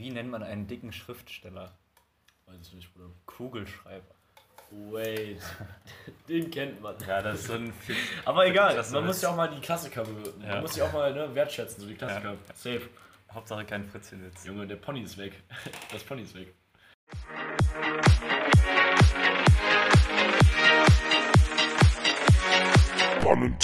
Wie nennt man einen dicken Schriftsteller? Weiß ich nicht, Bruder. Kugelschreiber. Wait. Den kennt man. Ja, das ist so ein. Aber egal, Das man muss ja auch mal die Klassiker, be- man Ja. muss ja auch mal ne, wertschätzen, so die Klassiker. Ja. Safe. Hauptsache kein Fritzelwitz. Junge, der Pony ist weg. Das Pony ist weg. Pun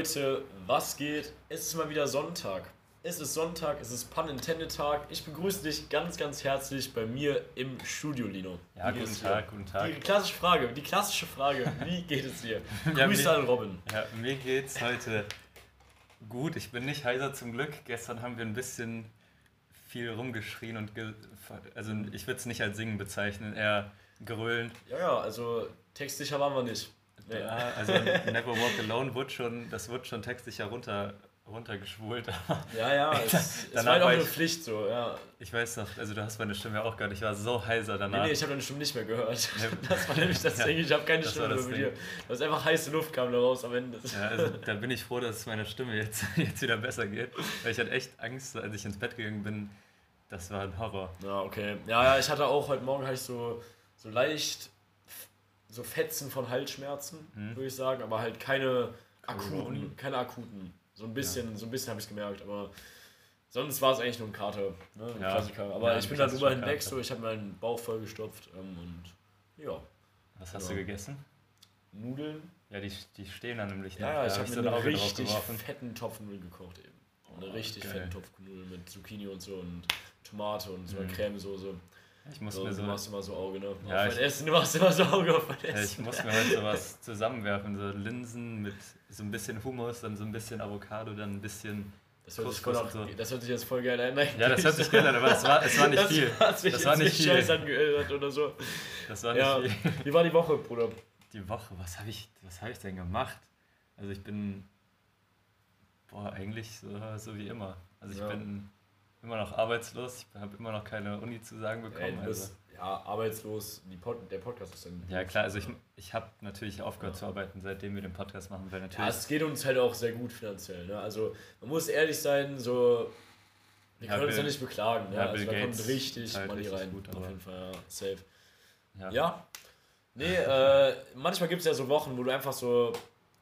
Leute, was geht? Es ist mal wieder Sonntag. Es ist Sonntag, es ist Pun Intended Tag. Ich begrüße dich ganz, ganz herzlich bei mir im Studio, Lino. Ja, guten? Tag, guten Tag. Die klassische Frage, die klassische Frage, wie geht es dir? Ja, Grüße mir- an Robin. Ja, mir geht's heute gut. Ich bin nicht heiser zum Glück. Gestern haben wir ein bisschen viel rumgeschrien und ge also ich würde es nicht als Singen bezeichnen, eher grölen. Ja, ja, also textsicher waren wir nicht. Nee. Ja, also Never Walk Alone wurde schon, das wurde schon textsicher runter, runtergeschwult. Ja, ja, es, es Danach war halt auch eine ich- Pflicht so, ja. Ich weiß noch, also du hast meine Stimme auch gehört. Ich war so heiser Nee, danach. nee, ich habe deine Stimme nicht mehr gehört. Das war nämlich das Ja, Ding, ich habe keine Stimme mehr mit dir. Das ist einfach heiße Luft kam da raus am Ende. Ja, also da bin ich froh, dass es meiner Stimme jetzt, jetzt wieder besser geht. Weil ich hatte echt Angst, als ich ins Bett gegangen bin. Das war ein Horror. Ja, okay. Ja, ja, ich hatte auch heute Morgen hatte ich so, so leicht so Fetzen von Halsschmerzen, Mhm. würde ich sagen, aber halt keine akuten, keine akuten. So ein bisschen, so ein bisschen habe ich es gemerkt, aber sonst war es eigentlich nur ein Kater, ne? ein Ja. Klassiker. Aber Ja, ich bin da drüber hinweg, so ich habe meinen Bauch vollgestopft ähm, und ja, Was hast Ja. du gegessen? Nudeln. Ja, die, die stehen da nämlich. Ja, ja, Da ich hab habe mir einen richtig fetten Topf Nudeln gekocht eben. Eine Oh, richtig geil. fetten Topf Nudeln mit Zucchini und so und Tomate und so Mhm. Cremesoße. Ich muss So, mir du so, machst immer so Auge, ne? Ja, auf ich- Essen, du machst immer so Auge auf mein ja, ich Essen. muss mir heute sowas zusammenwerfen. So Linsen mit so ein bisschen Hummus, dann so ein bisschen Avocado, dann ein bisschen. das, hört sich voll und so. das hört sich jetzt voll geil an. Nein, Ja, das hört sich geil an, aber es war, es war nicht das viel. Das war nicht viel. scheiß angehört oder so. Das war nicht Ja. viel. Wie war die Woche, Bruder? Die Woche, was habe ich, was hab ich denn gemacht? Also ich bin, boah, eigentlich so, so wie immer. Also ich Ja. bin immer noch arbeitslos, ich habe immer noch keine Uni zu sagen Ey, bekommen. du also. ja, arbeitslos, die Pod, der Podcast ist dann. Ja klar, also ich, ich habe natürlich aufgehört zu arbeiten, seitdem wir den Podcast machen, weil Ja, natürlich... es geht uns halt auch sehr gut finanziell. Ne? Also man muss ehrlich sein, so wir Ja, können uns ja Bill- nicht beklagen. Ne? ja, also Bill da kommt richtig halt Money rein. gut, auf jeden Fall, ja. Safe. ja. Ja. Nee, äh, manchmal gibt es ja so Wochen, wo du einfach so,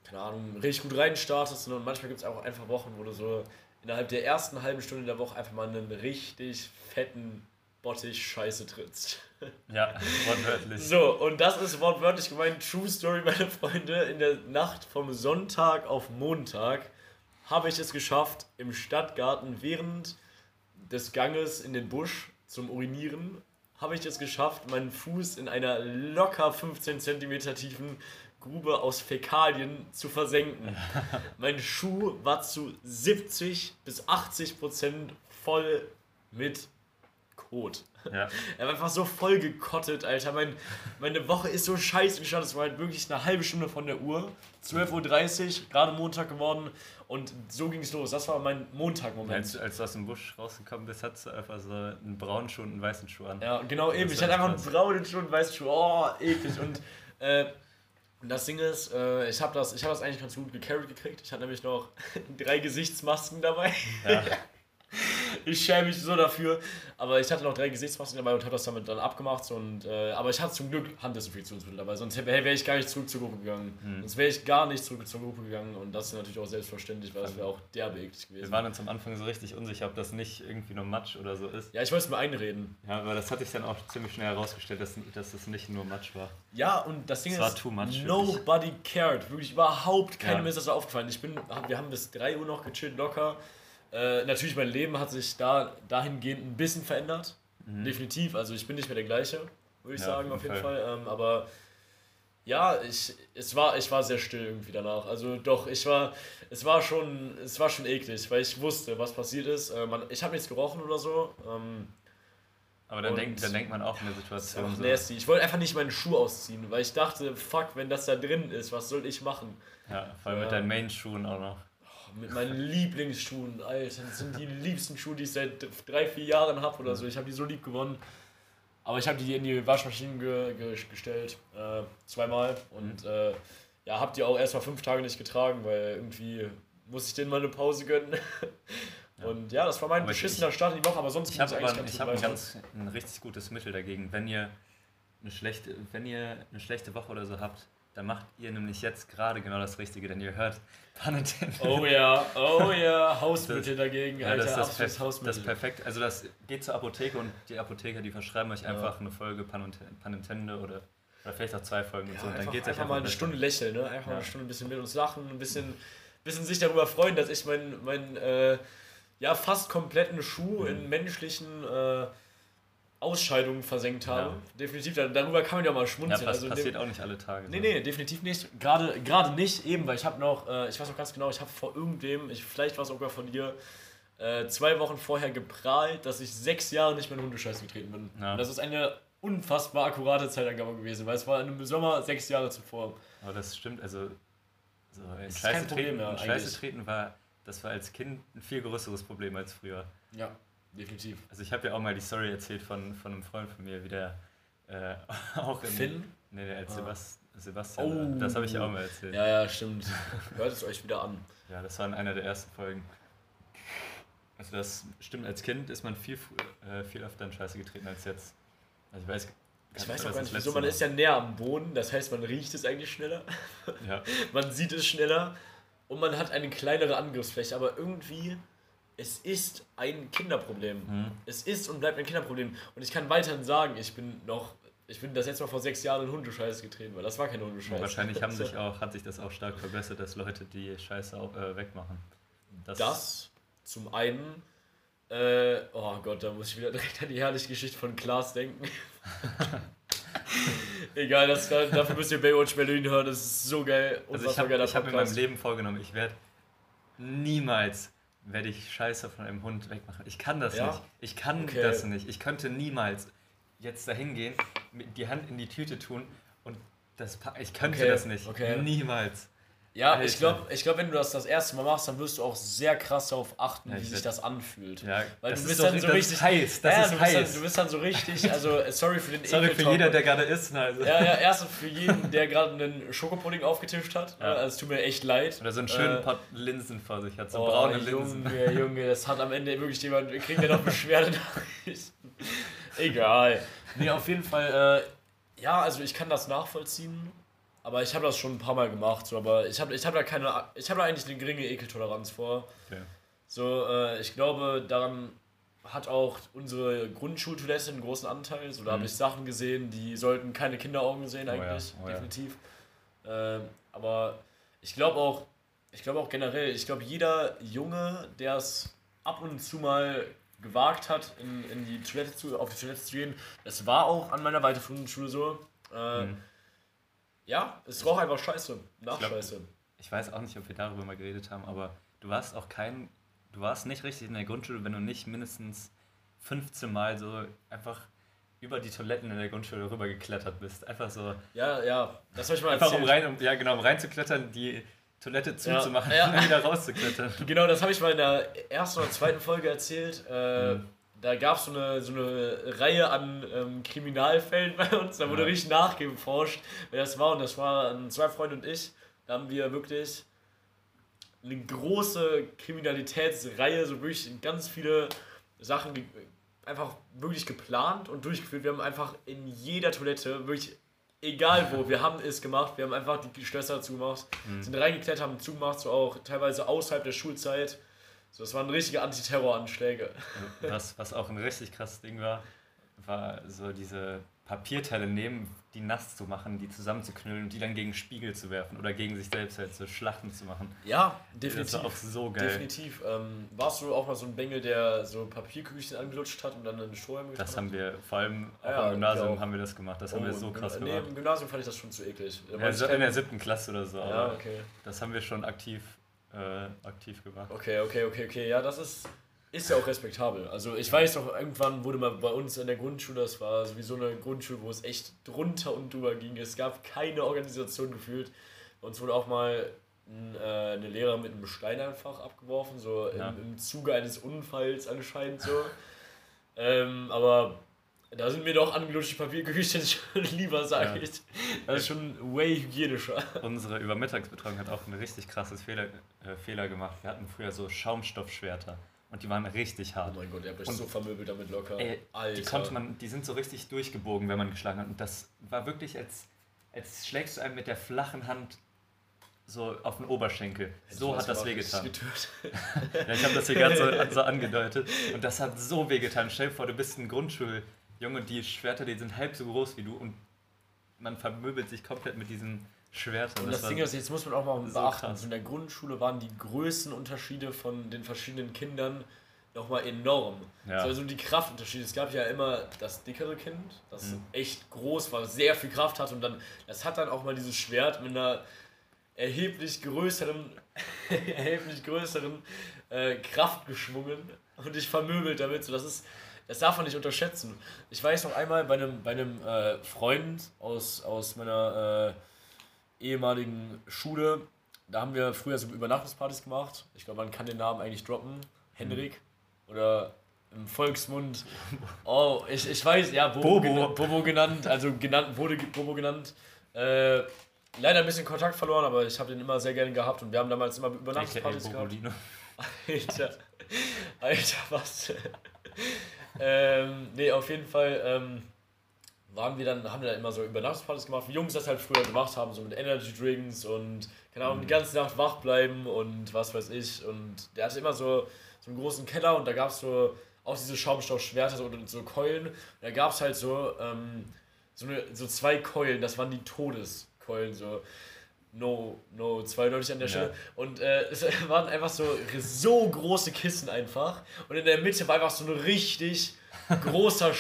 keine Ahnung, richtig gut reinstartest ne? und manchmal gibt es auch einfach Wochen, wo du so innerhalb der ersten halben Stunde der Woche einfach mal einen richtig fetten Bottich Scheiße trittst. Ja, wortwörtlich. So, und das ist wortwörtlich gemeint True Story, meine Freunde. In der Nacht vom Sonntag auf Montag habe ich es geschafft, im Stadtgarten während des Ganges in den Busch zum Urinieren, habe ich es geschafft, meinen Fuß in einer locker 15 cm tiefen Grube aus Fäkalien zu versenken. mein Schuh war zu 70 bis 80 Prozent voll mit Kot. Ja. Er war einfach so voll gekottet, Alter. Mein, meine Woche ist so scheiße gestartet. Es war halt wirklich eine halbe Stunde von der Uhr. 12.30 Uhr, gerade Montag geworden. Und so ging es los. Das war mein Montag-Moment. Als, als du aus dem Busch rausgekommen bist, hattest du einfach so einen braunen Schuh und einen weißen Schuh an. Ja, genau eben. Ich hatte einfach einen braunen Schuh und weißen Schuh. Oh, eklig. Und äh, das Ding ist, äh, ich habe das, ich hab das eigentlich ganz gut gecarried gekriegt. Ich hatte nämlich noch drei Gesichtsmasken dabei. Ja. Ich schäme mich so dafür. Aber ich hatte noch drei Gesichtsmasken dabei und habe das damit dann abgemacht. Und, äh, aber ich hatte zum Glück Handdesinfektionsmittel dabei. Sonst wäre wär ich gar nicht zurück zur Gruppe gegangen. Hm. Sonst wäre ich gar nicht zurück zur Gruppe gegangen. Und das ist natürlich auch selbstverständlich, weil das wäre auch derbe eklig Wir gewesen. waren uns am Anfang so richtig unsicher, ob das nicht irgendwie nur Matsch oder so ist. Ja, ich wollte es mir einreden. Ja, aber das hatte ich dann auch ziemlich schnell herausgestellt, dass, dass das nicht nur Matsch war. Ja, und das Ding Es ist, war too much, nobody cared. Wirklich überhaupt keinem Ja. ist das aufgefallen. Ich bin, wir haben bis 3 Uhr noch gechillt, locker. Äh, natürlich, mein Leben hat sich da dahingehend ein bisschen verändert. Definitiv. Also ich bin nicht mehr der gleiche, würde ich Mhm. Ja, sagen, auf jeden jeden Fall. Ähm, aber ja, ich, es war, ich war sehr still irgendwie danach. Also doch, ich war, es war schon, es war schon eklig, weil ich wusste, was passiert ist. Äh, man, ich habe nichts gerochen oder so. Ähm, Aber dann, denkt, dann denkt man auch in der ist Situation einfach so. Ich wollte einfach nicht meinen Schuh ausziehen, weil ich dachte, fuck, wenn das da drin ist, was soll ich machen? Ja, vor allem mit Ja. deinen Main-Schuhen auch noch. Mit meinen Lieblingsschuhen, Alter. Das sind die liebsten Schuhe, die ich seit drei, vier Jahren habe oder so. Ich habe die so lieb gewonnen. Aber ich habe die in die Waschmaschine ge ge gestellt, äh, zweimal. Und äh, ja, habe die auch erst mal fünf Tage nicht getragen, weil irgendwie muss ich denen mal eine Pause gönnen. Und ja, das war mein Aber ich- beschissener Start in die Woche, aber sonst Ich habe ich hab ein ganz ein richtig gutes Mittel dagegen. Wenn ihr eine schlechte, wenn ihr eine schlechte Woche oder so habt, dann macht ihr nämlich jetzt gerade genau das Richtige, denn ihr hört Panetin. Oh ja, oh ja, Hausmittel dagegen, Ja, Alter, das ist das, absolutes Perf Hausmittel. das perfekt. Also das geht zur Apotheke und die Apotheker, die verschreiben euch einfach eine Folge Panint- Panintende oder, oder vielleicht auch zwei Folgen und Ja, so. Und dann einfach, geht's euch einfach mal eine besser. Stunde lächeln, ne? Einfach mal Ja. eine Stunde ein bisschen mit uns lachen, ein bisschen, bisschen sich darüber freuen, dass ich meinen mein, äh, ja, fast kompletten Schuh Mhm. in menschlichen äh, Ausscheidungen versenkt habe. Ja. Definitiv, da- darüber kann man ja mal Ja, schmunzeln. pass, also passiert auch nicht alle Tage. Nee, so. nee, definitiv nicht. Gerade, gerade nicht, eben, weil ich habe noch, äh, ich weiß noch ganz genau, ich habe vor irgendwem, ich, vielleicht war es sogar von dir, äh, zwei Wochen vorher geprahlt, dass ich sechs Jahre nicht mehr in Hundescheiß getreten bin. Ja. Und das ist eine unfassbar akkurate Zeitangabe gewesen, weil es war im Sommer sechs Jahre zuvor. Aber das stimmt, also so in Scheiße, Problem treten, in Scheiße treten war, das war als Kind ein viel größeres Problem als früher. Ja, definitiv. Also ich habe ja auch mal die Story erzählt von, von einem Freund von mir, wie der äh, auch in... Finn? Nee, der als Ah. Sebast Sebastian. Oh. Das habe ich ja auch mal erzählt. Ja, ja, stimmt. Hört es euch wieder an. Ja, das war in einer der ersten Folgen. Also das stimmt, als Kind ist man viel, äh, viel öfter in Scheiße getreten als jetzt. Also ich weiß, Ich weiß auch gar nicht, wieso. Man ist ja näher am Boden, das heißt, man riecht es eigentlich schneller. Ja, man sieht es schneller und man hat eine kleinere Angriffsfläche, aber irgendwie, es ist ein Kinderproblem. Mhm. Es ist und bleibt ein Kinderproblem. Und ich kann weiterhin sagen, ich bin noch, ich bin das jetzt mal vor sechs Jahren in Hundescheiße getreten, weil das war kein Hundescheiß. wahrscheinlich haben sich auch, hat sich das auch stark verbessert, dass Leute die Scheiße auch, äh, wegmachen. Das zum einen, äh, oh Gott, da muss ich wieder direkt an die herrliche Geschichte von Klaas denken. Egal, das, dafür müsst ihr Baywatch Berlin hören, das ist so geil. Also ich habe hab mir in meinem. Leben vorgenommen, ich werde niemals werde ich Scheiße von einem Hund wegmachen. Ich kann das Ja? nicht. Ich kann Okay. das nicht. Ich könnte niemals jetzt dahin gehen, die Hand in die Tüte tun und das pa- ich könnte Okay, das nicht. okay. Niemals. Ja, Alter. ich glaube, ich glaub, wenn du das das erste Mal machst, dann wirst du auch sehr krass darauf achten, Ja, wie ich sich das anfühlt. Ja, Weil das du ist bist dann so richtig heiß. Das ja, ist du, bist dann, heiß. du bist dann so richtig, also äh, sorry für den Sorry für Ekeltalk. jeder, der gerade isst. ne, Also. Ja, ja, erstens für jeden, der gerade einen Schokopudding aufgetischt hat. Ja. Also, es tut mir echt leid. Oder so einen schönen Äh, Pot Linsen vor sich hat, so oh, braune Linsen. Junge, Junge, das hat am Ende wirklich jemand, kriegt ja noch Beschwerdenachrichten. Egal. Nee, auf jeden Fall, äh, ja, also ich kann das nachvollziehen, aber ich habe das schon ein paar Mal gemacht, so, aber ich habe ich hab da keine, ich habe da eigentlich eine geringe Ekeltoleranz vor. Okay. So, äh, ich glaube, daran hat auch unsere Grundschultoilette einen großen Anteil. So, da habe Mhm. ich Sachen gesehen, die sollten keine Kinderaugen sehen Oh ja, eigentlich, oh ja. definitiv. Ähm, aber ich glaube auch, ich glaube auch generell, ich glaube jeder Junge, der es ab und zu mal gewagt hat, in, in die Toilette zu, auf die Toilette zu gehen, das war auch an meiner weiterführenden Schule so. Äh, Mhm. Ja, es roch einfach scheiße, nach glaub- Scheiße. Ich weiß auch nicht, ob wir darüber mal geredet haben, aber du warst auch kein, du warst nicht richtig in der Grundschule, wenn du nicht mindestens 15 Mal so einfach über die Toiletten in der Grundschule rüber geklettert bist. Einfach so, Ja, ja, das habe ich mal einfach erzählt. um rein, um, ja genau, um reinzuklettern, die Toilette zuzumachen Ja. und dann wieder rauszuklettern. Genau, das habe ich mal in der ersten oder zweiten Folge erzählt. Äh, Mhm. Da gab es so eine, so eine Reihe an ähm, Kriminalfällen bei uns. Da wurde Ja. richtig nachgeforscht, wer das war. Und das waren zwei Freunde und ich. Da haben wir wirklich eine große Kriminalitätsreihe, so wirklich ganz viele Sachen einfach wirklich geplant und durchgeführt. Wir haben einfach in jeder Toilette, wirklich egal wo, wir haben es gemacht. Wir haben einfach die Schlösser zugemacht, Mhm. sind reingeklettert, haben zugemacht, so auch teilweise außerhalb der Schulzeit. So, das waren richtige Antiterroranschläge. Was, was auch ein richtig krasses Ding war, war so diese Papierteile nehmen, die nass zu machen, die zusammenzuknüllen und die dann gegen Spiegel zu werfen oder gegen sich selbst halt so Schlachten zu machen. Ja, Das definitiv. war auch so geil. Definitiv. Ähm, warst du auch mal so ein Bengel, der so Papierkügelchen angelutscht hat und dann einen Strohhalm getan Das haben wir, vor allem auch Ah ja, im Gymnasium auch. haben wir das gemacht. Das haben wir so im krass Gymna- nee, gemacht. im Gymnasium fand ich das schon zu eklig. Ja, so in der siebten Klasse oder so, Ja, okay. das haben wir schon aktiv, äh, aktiv gemacht. Okay, okay, okay, okay. Ja, das ist, ist ja auch respektabel. Also ich weiß noch, irgendwann wurde mal bei uns in der Grundschule, das war sowieso eine Grundschule, wo es echt drunter und drüber ging. Es gab keine Organisation gefühlt. Bei uns wurde auch mal ein, äh, eine Lehrerin mit einem Stein einfach abgeworfen, so Ja. im, im Zuge eines Unfalls anscheinend so. ähm, aber da sind mir doch angelutschte Papierküchen schon lieber, sag Ja. ich. Das ist schon way hygienischer. Unsere Übermittagsbetreuung hat auch ein richtig krasses Fehler, äh, Fehler gemacht. Wir hatten früher so Schaumstoffschwerter und die waren richtig Oh hart. mein Gott, hat mich Und- so vermöbelt damit locker. Ey, Alter. die konnte man, die sind so richtig durchgebogen, wenn man geschlagen hat. Und das war wirklich, als, als schlägst du einem mit der flachen Hand so auf den Oberschenkel. So hat das wehgetan. Getötet. Ja, ich habe das hier gerade so, so angedeutet. Und das hat so wehgetan. Stell dir vor, du bist ein Grundschuljunge und die Schwerter, die sind halb so groß wie du und man vermöbelt sich komplett mit diesen Schwertern. Und das, war Ding ist, jetzt muss man auch mal so beachten, krass. in der Grundschule waren die Größenunterschiede von den verschiedenen Kindern nochmal enorm. Ja. Also die Kraftunterschiede. Es gab ja immer das dickere Kind, das Mhm. echt groß war, sehr viel Kraft hat und dann, das hat dann auch mal dieses Schwert mit einer erheblich größeren, erheblich größeren äh, Kraft geschwungen und ich vermöbelt damit. So, das ist, das darf man nicht unterschätzen. Ich weiß noch einmal bei einem, bei einem äh, Freund aus, aus meiner äh, ehemaligen Schule, da haben wir früher so Übernachtungspartys gemacht. Ich glaube, man kann den Namen eigentlich droppen. Henrik. Oder im Volksmund. Oh, ich, ich weiß, ja, Bobo, Bobo. Bobo genannt. Also genannt, wurde Bobo genannt. Äh, leider ein bisschen Kontakt verloren, aber ich habe den immer sehr gerne gehabt und wir haben damals immer Übernachtungspartys gehabt. Alter. Alter, was? Ähm, nee, auf jeden Fall ähm, waren wir dann, haben wir dann immer so Übernachtungspartys gemacht, wie Jungs das halt früher gemacht haben, so mit Energy Drinks und keine Ahnung, die ganze Nacht wach bleiben und was weiß ich. Und der hatte immer so, so einen großen Keller und da gab es so auch diese Schaumstoffschwerter so, und so Keulen. Und da gab es halt so, ähm, so, eine, so zwei Keulen, das waren die Todeskeulen, so no, no, zweideutig an der Ja. Stelle. Und äh, es waren einfach so, so große Kissen einfach. Und in der Mitte war einfach so ein richtig großer,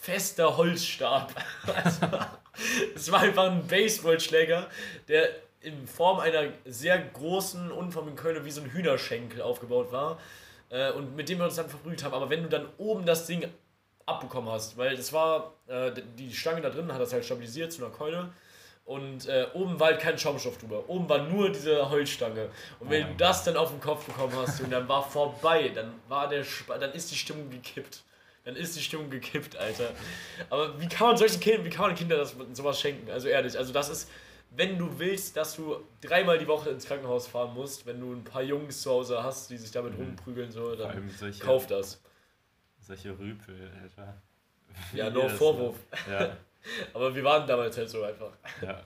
fester Holzstab. Es war, es war einfach ein Baseballschläger, der in Form einer sehr großen, unförmigen Keule wie so ein Hühnerschenkel aufgebaut war. Äh, und mit dem wir uns dann verbrüht haben. Aber wenn du dann oben das Ding abbekommen hast, weil das war, äh, die Stange da drin hat das halt stabilisiert zu einer Keule. Und äh, oben war halt kein Schaumstoff drüber. Oben war nur diese Holzstange. Und wenn Oh du das dann auf den Kopf bekommen hast und dann war vorbei, dann war der Sp dann ist die Stimmung gekippt. Dann ist die Stimmung gekippt, Alter. Aber wie kann man solchen Kindern, wie kann man Kindern das, sowas schenken? Also ehrlich, also das ist, wenn du willst, dass du dreimal die Woche ins Krankenhaus fahren musst, wenn du ein paar Jungs zu Hause hast, die sich damit Mhm. rumprügeln, so, dann solche, kauf das. solche Rüpel, Alter. Ja, no das- Vorwurf. Ja, Aber wir waren damals halt so einfach. ja.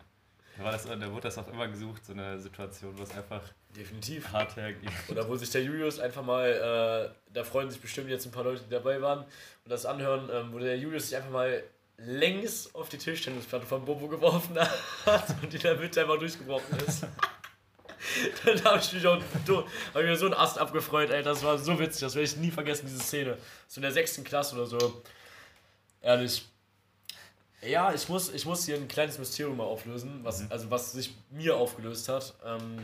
Da, war das, da wurde das auch immer gesucht, so eine Situation, wo es einfach Definitiv. hart hergeht. Oder wo sich der Julius einfach mal, äh, da freuen sich bestimmt jetzt ein paar Leute, die dabei waren und das anhören, ähm, wo der Julius sich einfach mal längs auf die Tischtennisplatte von Bobo geworfen hat und die in der Mitte einfach durchgebrochen ist. Dann habe ich mich auch hab mir so einen Ast abgefreut, ey, das war so witzig, das werde ich nie vergessen, diese Szene. So in der sechsten Klasse oder so. Ehrlich. Ja, ich muss, ich muss hier ein kleines Mysterium mal auflösen, was, also was sich mir aufgelöst hat. Ähm,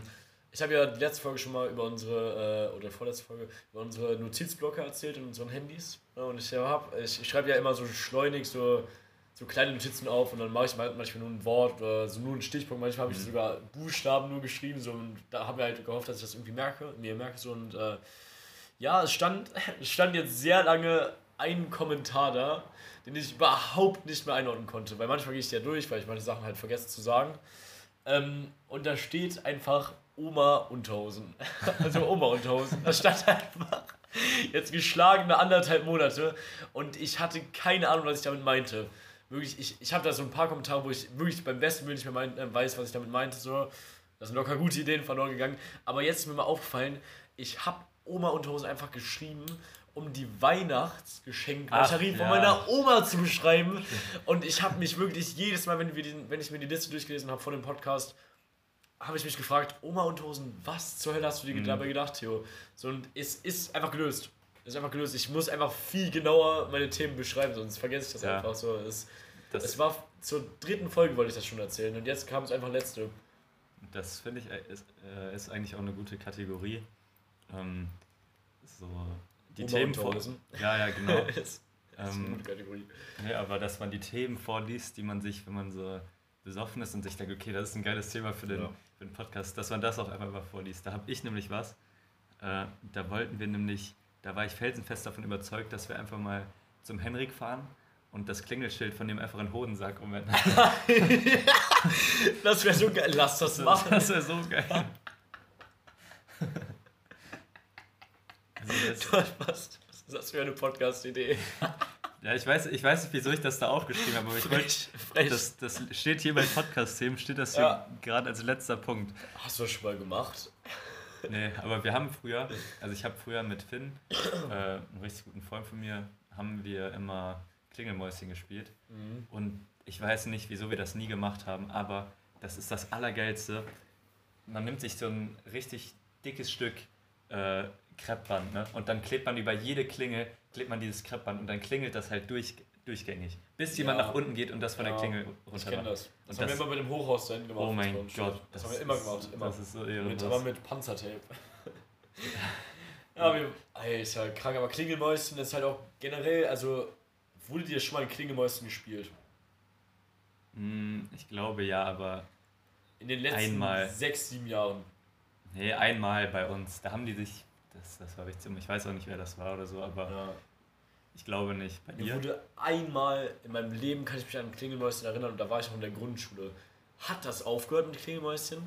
ich habe ja die letzte Folge schon mal über unsere, äh, oder vorletzte Folge, über unsere Notizblocke erzählt in unseren Handys. Ja, und ich, hab, ich, ich schreibe ja immer so schleunig so, so kleine Notizen auf und dann mache ich mal- manchmal nur ein Wort oder so nur einen Stichpunkt. Manchmal habe ich sogar Buchstaben nur geschrieben so, und da haben wir halt gehofft, dass ich das irgendwie merke, mir merke so und äh, ja, es stand, es stand jetzt sehr lange ein Kommentar da, den ich überhaupt nicht mehr einordnen konnte, weil manchmal gehe ich ja durch, weil ich meine Sachen halt vergesse zu sagen. Ähm, und da steht einfach Oma Unterhosen. Also Oma Unterhosen. Da stand einfach jetzt geschlagene anderthalb Monate und ich hatte keine Ahnung, was ich damit meinte. Wirklich, ich, ich habe da so ein paar Kommentare, wo ich wirklich beim besten Willen nicht mehr mein, äh, weiß, was ich damit meinte. So. Da sind locker gute Ideen verloren gegangen. Aber jetzt ist mir mal aufgefallen, ich habe Oma Unterhosen einfach geschrieben, um die Weihnachtsgeschenkbatterie Ach, von ja. meiner Oma zu beschreiben. Und ich habe mich wirklich jedes Mal, wenn, wir den, wenn ich mir die Liste durchgelesen habe vor dem Podcast, habe ich mich gefragt, Oma Unterhosen, was zur Hölle hast du dir Mhm. dabei gedacht, Theo? So, und es ist einfach gelöst. Es ist einfach gelöst. Ich muss einfach viel genauer meine Themen beschreiben, sonst vergesse ich das Ja. einfach so. Es, Das, es war zur dritten Folge, wollte ich das schon erzählen. Und jetzt kam es einfach letzte. das finde ich, äh, ist, äh, ist eigentlich auch eine gute Kategorie. Ähm, so, die Oma Themen vor. Unterhosen. Ja, ja, genau. das ist eine ähm, gute Kategorie. Nee, aber dass man die Themen vorliest, die man sich, wenn man so besoffen ist und sich denkt, okay, das ist ein geiles Thema für den, Ja. für den Podcast, dass man das auch einmal mal vorliest. Da habe ich nämlich was. Äh, da wollten wir nämlich, da war ich felsenfest davon überzeugt, dass wir einfach mal zum Henrik fahren und das Klingelschild von dem einfach in Hodensack umwenden. Das wäre so geil. Lass das machen. Das wäre so geil. Also das, Was, was ist das für eine Podcast-Idee? ja, ich weiß, ich weiß nicht, wieso ich das da aufgeschrieben habe, aber ich wollte, frech. das, das steht hier bei Podcast-Themen, steht das hier Ja. gerade als letzter Punkt. Hast du das schon mal gemacht? Nee, aber wir haben früher, also ich habe früher mit Finn, äh, einem richtig guten Freund von mir, haben wir immer Klingelmäuschen gespielt. Mhm. Und ich weiß nicht, wieso wir das nie gemacht haben, aber das ist das Allergeilste. Man nimmt sich so ein richtig dickes Stück äh, Kreppband ne? und dann klebt man über jede Klingel, klebt man dieses Kreppband und dann klingelt das halt durch, durchgängig. Bis jemand Ja. nach unten geht und das von der Ja, Klingel Ich runter kenne macht. das. Das Und haben wir das- immer bei dem Hochhaus da hinten gemacht. Oh mein Das war schon- Gott. Das, haben wir immer gemacht. Immer. Das ist so mit, ehrenlos. aber mit Panzertape. ja, wir, ey, ist ja krank, aber Klingelmäuschen ist halt auch generell, also wurde dir schon mal ein Klingelmäuschen gespielt? Hm, ich glaube ja, aber In den letzten Einmal. sechs, sieben Jahren. nee, einmal bei uns. Da haben die sich, das, das war richtig, ich weiß auch nicht, wer das war oder so, aber Ja. ich glaube nicht. Bei Mir wurde einmal in meinem Leben, kann ich mich an Klingelmäuschen erinnern, und da war ich noch in der Grundschule. Hat das aufgehört mit Klingelmäuschen?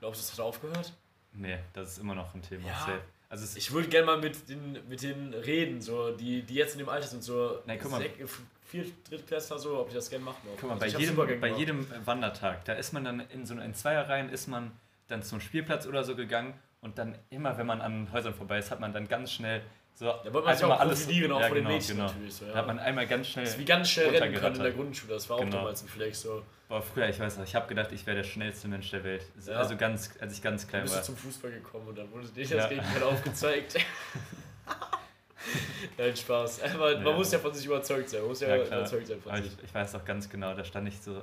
Glaubst du, das hat aufgehört? Nee, das ist immer noch ein Thema. Ja. Also Ich würde gerne mal mit den, mit den reden, so, die, die jetzt in dem Alter sind, so Nein, guck mal. Sek- Vier, Drittklässler, so, ob ich das gerne machen. Guck mal, Also bei ich jedem, bei jedem Wandertag, da ist man dann in so in Zweierreihen ist man dann zum Spielplatz oder so gegangen und dann immer, wenn man an Häusern vorbei ist, hat man dann ganz schnell so Da wollte man sich auch mal alles profilieren, auch ja, von den genau, Mädchen genau. natürlich. So, ja. Da hat man einmal ganz schnell das ist wie ganz schnell rennen können in der. Grundschule, das war auch Genau. damals ein Flex. So. Boah, früher, ich weiß noch, ich habe gedacht, ich wäre der schnellste Mensch der Welt. Ja. Also ganz, als ich ganz klein bist war. du zum Fußball gekommen und dann wurde dir das Gegenteil aufgezeigt. Nein, Spaß. Aber man muss ja von sich überzeugt sein. Man muss ja, überzeugt sein von sich. ich, ich weiß noch ganz genau, da stand ich so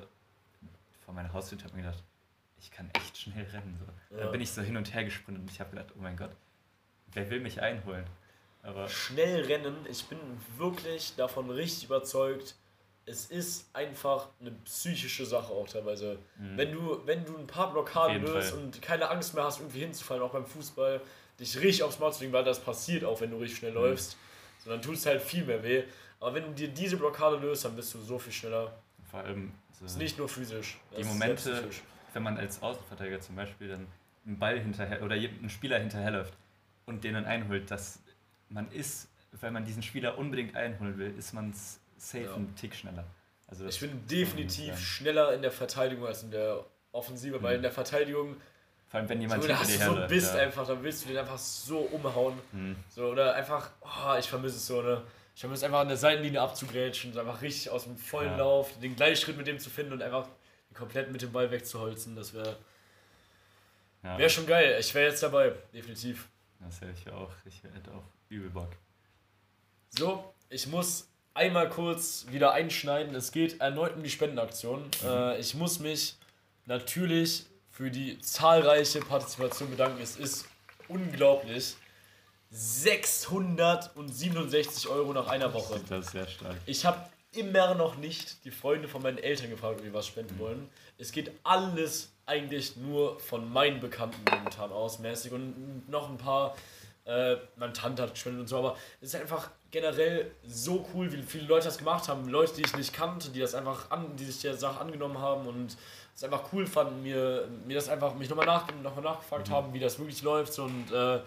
vor meiner Haustür und habe mir gedacht, ich kann echt schnell rennen. So. Da Ja. bin ich so hin und her gesprintet und ich habe gedacht, oh mein Gott, wer will mich einholen? Aber Schnell rennen, ich bin wirklich davon richtig überzeugt, es ist einfach eine psychische Sache auch teilweise. Mhm. Wenn du, wenn du ein paar Blockaden löst und keine Angst mehr hast, irgendwie hinzufallen, auch beim Fußball, dich richtig aufs Maul zu legen, weil das passiert auch, wenn du richtig schnell Mhm. läufst, sondern tut es halt viel mehr weh. Aber wenn du dir diese Blockade löst, dann bist du so viel schneller. vor allem so ist nicht nur physisch. die Momente. Wenn man als Außenverteidiger zum Beispiel dann einen Ball hinterher oder einen Spieler hinterherläuft und den dann einholt, dass man ist, weil man diesen Spieler unbedingt einholen will, ist man safe Ja. einen Tick schneller. Also Ich bin definitiv schneller in der Verteidigung als in der Offensive, weil Mhm. in der Verteidigung, Vor allem wenn so, jemand da hinter dir du so herläuft. bist ja. einfach, dann willst du den einfach so umhauen. Hm. So, oder einfach, oh, ich vermisse es so, ne? Ich vermisse einfach an der Seitenlinie abzugrätschen, so einfach richtig aus dem vollen Ja. Lauf, den Gleichschritt mit dem zu finden und einfach komplett mit dem Ball wegzuholzen. Das wäre Ja, wär schon geil. Ich wäre jetzt dabei, definitiv. das hätte ich auch. Ich hätte auch übel Bock. So, ich muss einmal kurz wieder einschneiden. Es geht erneut um die Spendenaktion. Äh, ich muss mich natürlich für die zahlreiche Partizipation bedanken. Es ist unglaublich. 667 Euro nach einer Woche. Das ist sehr stark. Ich habe immer noch nicht die Freunde von meinen Eltern gefragt, ob die was spenden wollen. Es geht alles eigentlich nur von meinen Bekannten momentan aus, mäßig. Und noch ein paar, äh, meine Tante hat gespendet und so, aber es ist einfach generell so cool, wie viele Leute das gemacht haben. Leute, die ich nicht kannte, die das einfach an, die sich der Sache angenommen haben und es einfach cool fanden, mir, mir das einfach, mich nochmal nach, noch mal nachgefragt haben, wie das wirklich läuft. Und äh,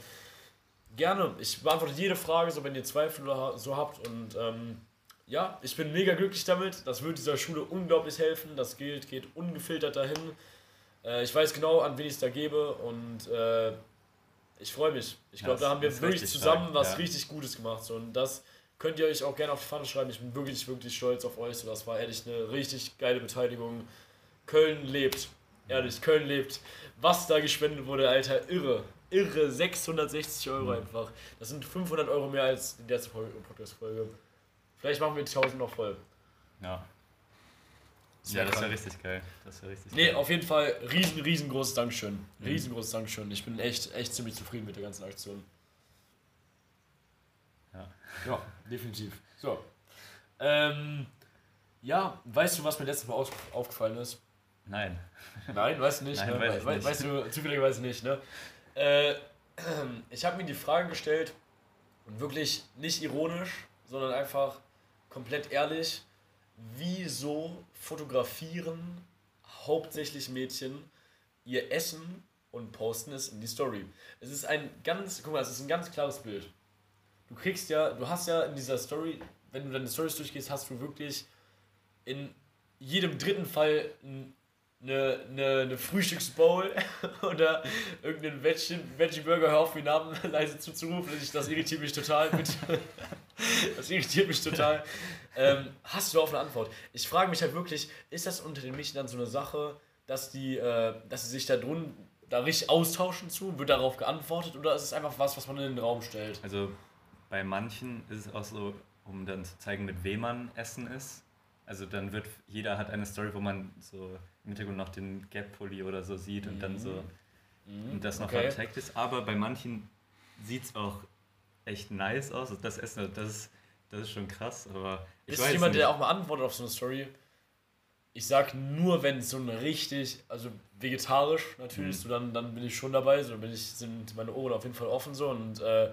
gerne, ich beantworte jede Frage, so wenn ihr Zweifel oder so habt und ähm, ja, ich bin mega glücklich damit. Das wird dieser Schule unglaublich helfen. Das Geld geht ungefiltert dahin. Äh, ich weiß genau, an wen ich es da gebe und äh, ich freue mich. Ich glaube, da haben wir wirklich zusammen stark, was ja. richtig Gutes gemacht. So, und das könnt ihr euch auch gerne auf die Pfanne schreiben. Ich bin wirklich, wirklich stolz auf euch. So, das war ehrlich eine richtig geile Beteiligung. Köln lebt. Ehrlich, Köln lebt. Was da gespendet wurde, Alter, irre. Irre, 660 Euro Mhm. einfach. Das sind 500 Euro mehr als die letzte Folge- Podcast-Folge. Vielleicht machen wir die 1000 noch voll. Ja. Das Ja, das wäre richtig geil. Das wäre richtig Nee, geil. auf jeden Fall riesen, riesengroßes Dankeschön. Mhm. Riesengroßes Dankeschön. Ich bin echt, echt ziemlich zufrieden mit der ganzen Aktion. Ja. Ja, definitiv. So. Ähm, ja, weißt du, was mir letztes Mal aufgefallen ist? Nein. Nein, weißt du nicht, Nein, ne? weiß We nicht. Weißt du zufälligerweise nicht, ne? Äh, ich habe mir die Frage gestellt und wirklich nicht ironisch, sondern einfach komplett ehrlich, wieso fotografieren hauptsächlich Mädchen ihr Essen und posten es in die Story? Es ist ein ganz, guck mal, es ist ein ganz klares Bild. Du kriegst ja, du hast ja in dieser Story, wenn du deine Stories durchgehst, hast du wirklich in jedem dritten Fall ein eine, eine, eine Frühstücksbowl oder irgendeinen Veggie, Veggie Burger, hör auf, den Namen leise zuzurufen, das, das irritiert mich total, bitte. Das irritiert mich total. Ähm, hast du auf eine Antwort? Ich frage mich halt wirklich, ist das unter den Mädchen dann so eine Sache, dass die, äh, dass sie sich da drin da richtig austauschen zu? Wird darauf geantwortet oder ist es einfach was, was man in den Raum stellt? Also bei manchen ist es auch so, um dann zu zeigen, mit wem man essen ist. Also dann wird, jeder hat eine Story, wo man so im Hintergrund noch den Gap-Pulli oder so sieht und dann so und das noch Mhm. Okay. vertagt ist. Aber bei manchen sieht es auch echt nice aus. Das Essen, das ist, das ist schon krass, aber ich Ist weiß jemand, nicht. der auch mal antwortet auf so eine Story? Ich sag nur, wenn es so ein richtig, also vegetarisch natürlich, Mhm. so dann, dann bin ich schon dabei, so bin ich, sind meine Ohren auf jeden Fall offen so und äh,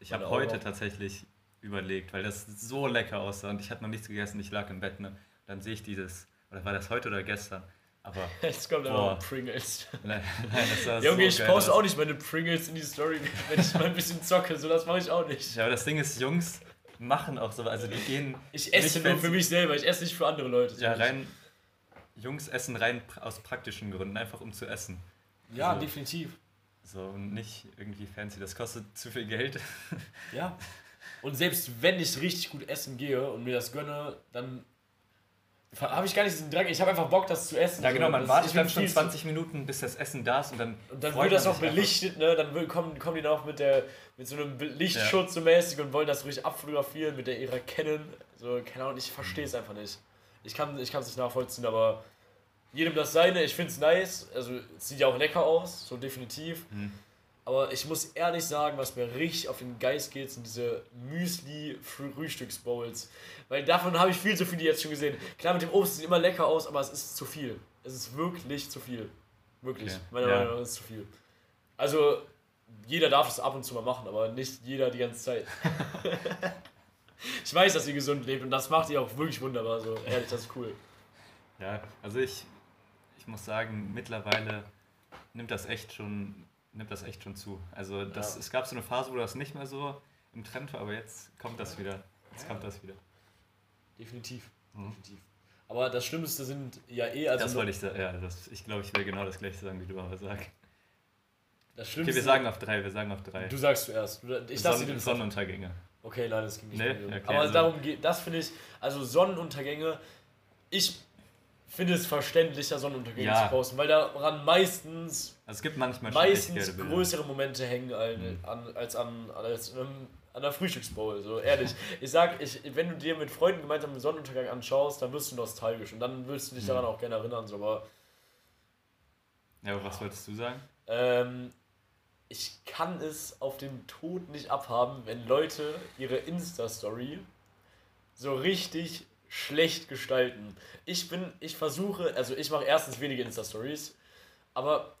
Ich habe heute auch. tatsächlich überlegt, weil das so lecker aussah und ich hatte noch nichts gegessen, ich lag im Bett, ne? Dann sehe ich dieses, oder war das heute oder gestern? Aber jetzt kommt dann noch Pringles. nein, nein das sah Junge, so ich geil poste auch nicht meine Pringles in die Story, wenn ich mal ein bisschen zocke, so das mache ich auch nicht. Ja, aber das Ding ist, Jungs machen auch so, also die gehen Ich esse nur für mich selber, ich esse nicht für andere Leute. ja rein, Jungs essen rein aus praktischen Gründen, einfach um zu essen. Ja, Also- definitiv. So, und nicht irgendwie fancy, das kostet zu viel Geld. Ja. Und selbst wenn ich richtig gut essen gehe und mir das gönne, dann habe ich gar nicht diesen Drang. Ich habe einfach Bock, das zu essen. Ja genau, man wartet ich dann schon viel zu- 20 Minuten, bis das Essen da ist und dann Und dann wird das noch einfach. belichtet, ne? Dann will- kommen, kommen die noch mit, der, mit so einem Lichtschutz so mäßig und wollen das richtig abfotografieren mit der ihrer Canon. So, keine Ahnung, ich verstehe es einfach nicht. Ich kann es nicht nachvollziehen, aber jedem das seine. Ich finde es nice. Also, es sieht ja auch lecker aus, so definitiv. Mhm. Aber ich muss ehrlich sagen, was mir richtig auf den Geist geht, sind diese Müsli-Frühstücksbowls. Weil davon habe ich viel zu viele jetzt schon gesehen. Klar, mit dem Obst sieht immer lecker aus, aber es ist zu viel. Es ist wirklich zu viel. Wirklich. Okay. Meiner Ja. Meinung nach ist es zu viel. Also, jeder darf es ab und zu mal machen, aber nicht jeder die ganze Zeit. ich weiß, dass ihr gesund lebt und das macht ihr auch wirklich wunderbar. So, ehrlich, das ist cool. Ja, also ich, ich muss sagen, mittlerweile nimmt das echt schon, nimmt das echt schon zu. Also das, Ja. es gab so eine Phase, wo das nicht mehr so im Trend war, aber jetzt kommt das wieder. Jetzt kommt das wieder. Definitiv. Mhm. Definitiv. Aber das Schlimmste sind ja eh, also das wollte ich sagen, ja, das, ich glaube, ich will genau das gleiche sagen, wie du aber sagst. das Okay, Schlimmste. wir sagen auf drei, wir sagen auf drei. Du sagst zuerst. Ich den Sonnenuntergänge. Okay, leider, das ging nicht. Nee? Okay, Aber also- darum geht, das finde ich, also Sonnenuntergänge, ich finde es verständlicher, Sonnenuntergänge Ja. zu posten, weil daran meistens, Also es gibt manchmal meistens größere Momente hängen als, Mhm. an, als an, als an, an der Frühstücksbowl, so ehrlich. ich sag, ich, wenn du dir mit Freunden gemeinsam den Sonnenuntergang anschaust, dann wirst du nostalgisch und dann willst du dich Mhm. daran auch gerne erinnern, so, aber Ja, aber was wolltest du sagen? Ähm, ich kann es auf den Tod nicht abhaben, wenn Leute ihre Insta-Story so richtig schlecht gestalten. Ich bin, ich versuche, also ich mache erstens wenige Insta-Stories, aber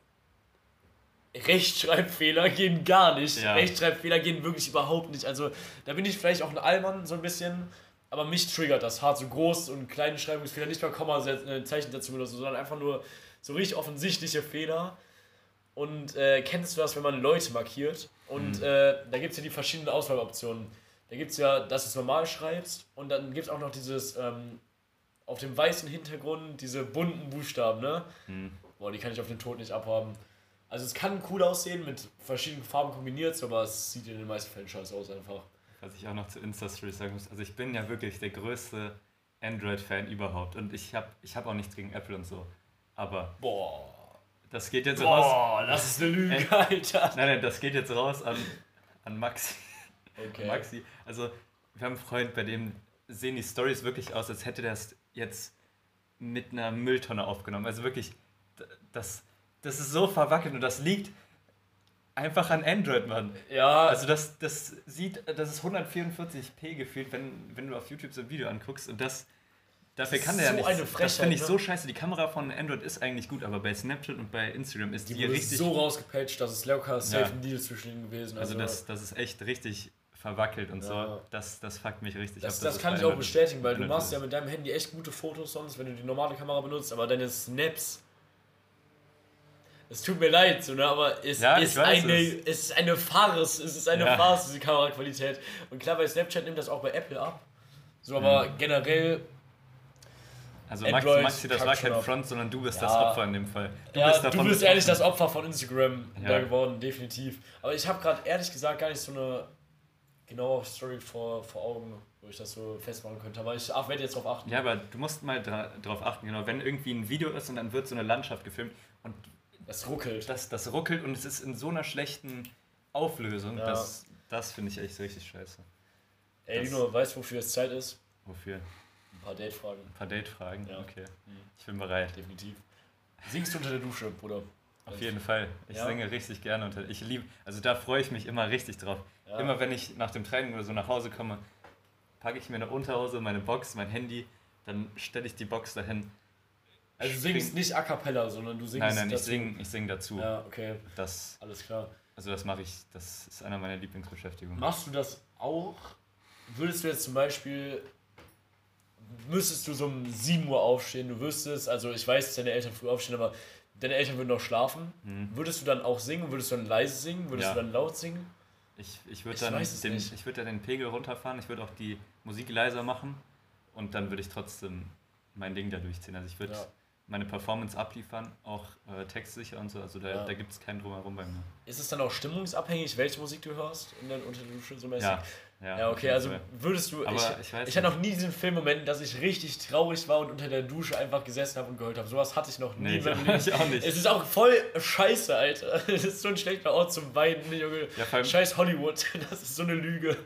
Rechtschreibfehler gehen gar nicht. Ja. Rechtschreibfehler gehen wirklich überhaupt nicht. Also da bin ich vielleicht auch ein Allmann so ein bisschen, aber mich triggert das hart so groß und kleine Schreibungsfehler, nicht mal Komma, äh, Zeichensetzung oder so, sondern einfach nur so richtig offensichtliche Fehler. Und äh, kennst du das, wenn man Leute markiert? Und Mhm. äh, da gibt es ja die verschiedenen Auswahloptionen. Da gibt es ja, dass du es normal schreibst und dann gibt es auch noch dieses ähm, auf dem weißen Hintergrund diese bunten Buchstaben, ne? Hm. Boah, die kann ich auf den Tod nicht abhaben. Also es kann cool aussehen, mit verschiedenen Farben kombiniert, aber es sieht in den meisten Fällen scheiße aus einfach. Was ich auch noch zu Insta-Stories sagen muss, also ich bin ja wirklich der größte Android-Fan überhaupt und ich habe ich hab auch nichts gegen Apple und so. Aber Boah. das geht jetzt raus. Boah, das ist eine Lüge, Alter. Nein, nein, das geht jetzt raus an, an Maxi. Okay. Maxi. Also, wir haben einen Freund, bei dem sehen die Stories wirklich aus, als hätte der es jetzt mit einer Mülltonne aufgenommen. Also wirklich, das, das ist so verwackelt und das liegt einfach an Android, Mann. Ja, Also das, das sieht, das ist 144p gefühlt, wenn, wenn du auf YouTube so ein Video anguckst und das, Dafür Das kann der ja so nichts. eine das Frechheit, finde ich ne? so scheiße. Die Kamera von Android ist eigentlich gut, aber bei Snapchat und bei Instagram ist die, Die richtig. so rausgepatcht, dass es locker safe Ja. ein Deal zwischen ihnen gewesen. also das, das ist echt richtig verwackelt und Ja. so. Das, das fuckt mich richtig Das, ab. das ist kann ich auch bestätigen, weil du machst ja ist. mit deinem Handy echt gute Fotos sonst, wenn du die normale Kamera benutzt, aber deine Snaps. Es tut mir leid, so, ne, aber es Ja, ist weiß eine, es. es ist eine Farce, es ist eine Ja. Farce, diese Kameraqualität. Und klar, bei Snapchat nimmt das auch bei Apple ab. So, aber Mhm. generell, Also Android Maxi, Maxi, das war kein. Front, sondern du bist Ja. das Opfer in dem Fall. Du ja, bist du bist ehrlich das. Opfer von Instagram Ja. da geworden, definitiv. Aber ich habe gerade ehrlich gesagt gar nicht so eine genaue Story vor, vor Augen, wo ich das so festmachen könnte. Aber ich ach, werde jetzt drauf achten. Ja, aber du musst mal dra drauf achten, genau, wenn irgendwie ein Video ist und dann wird so eine Landschaft gefilmt und Das ruckelt. das, das ruckelt und es ist in so einer schlechten Auflösung, Ja. das, das finde ich echt richtig scheiße. Ey, Lino, weißt du, wofür es Zeit ist? Wofür? Ein paar Date-Fragen. Ein paar Date-Fragen? Ja. Okay. Mhm. Ich bin bereit. Definitiv. Singst du unter der Dusche, Bruder? Auf jeden Fall. Ich Ja. singe richtig gerne und ich liebe, also da freue ich mich immer richtig drauf. Ja. Immer wenn ich nach dem Training oder so nach Hause komme, packe ich mir eine Unterhose, meine Box, mein Handy, dann stelle ich die Box dahin. Also du singst nicht a cappella, sondern du singst Nein, nein, ich dazu. singe ich sing dazu. Ja, okay, Das, alles klar. also das mache ich, das ist einer meiner Lieblingsbeschäftigungen. Machst du das auch? Würdest du jetzt zum Beispiel, müsstest du so um 7 Uhr aufstehen, du wüsstest, also ich weiß, dass deine Eltern früh aufstehen, aber deine Eltern würden noch schlafen. Mhm. Würdest du dann auch singen? Würdest du dann leise singen? Würdest Ja. du dann laut singen? Ich, ich würde dann, den, ich würd dann den Pegel runterfahren, ich würde auch die Musik leiser machen und dann würde ich trotzdem mein Ding da durchziehen. Also ich würde Ja. meine Performance abliefern, auch äh, textsicher und so, also da, Ja. da gibt es keinen Drumherum bei mir. Ist es dann auch stimmungsabhängig, welche Musik du hörst in der, unter der Dusche so mäßig? Ja, ja, Ja, okay, also würdest du. Aber ich, ich weiß ich hatte noch nie diesen Filmmoment, dass ich richtig traurig war und unter der Dusche einfach gesessen habe und geheult habe. Sowas hatte ich noch nie Nee, ich auch- Leben. ich auch nicht. Es ist auch voll scheiße, Alter. Es ist so ein schlechter Ort zum Weinen, Junge. Ja, Scheiß Hollywood, das ist so eine Lüge.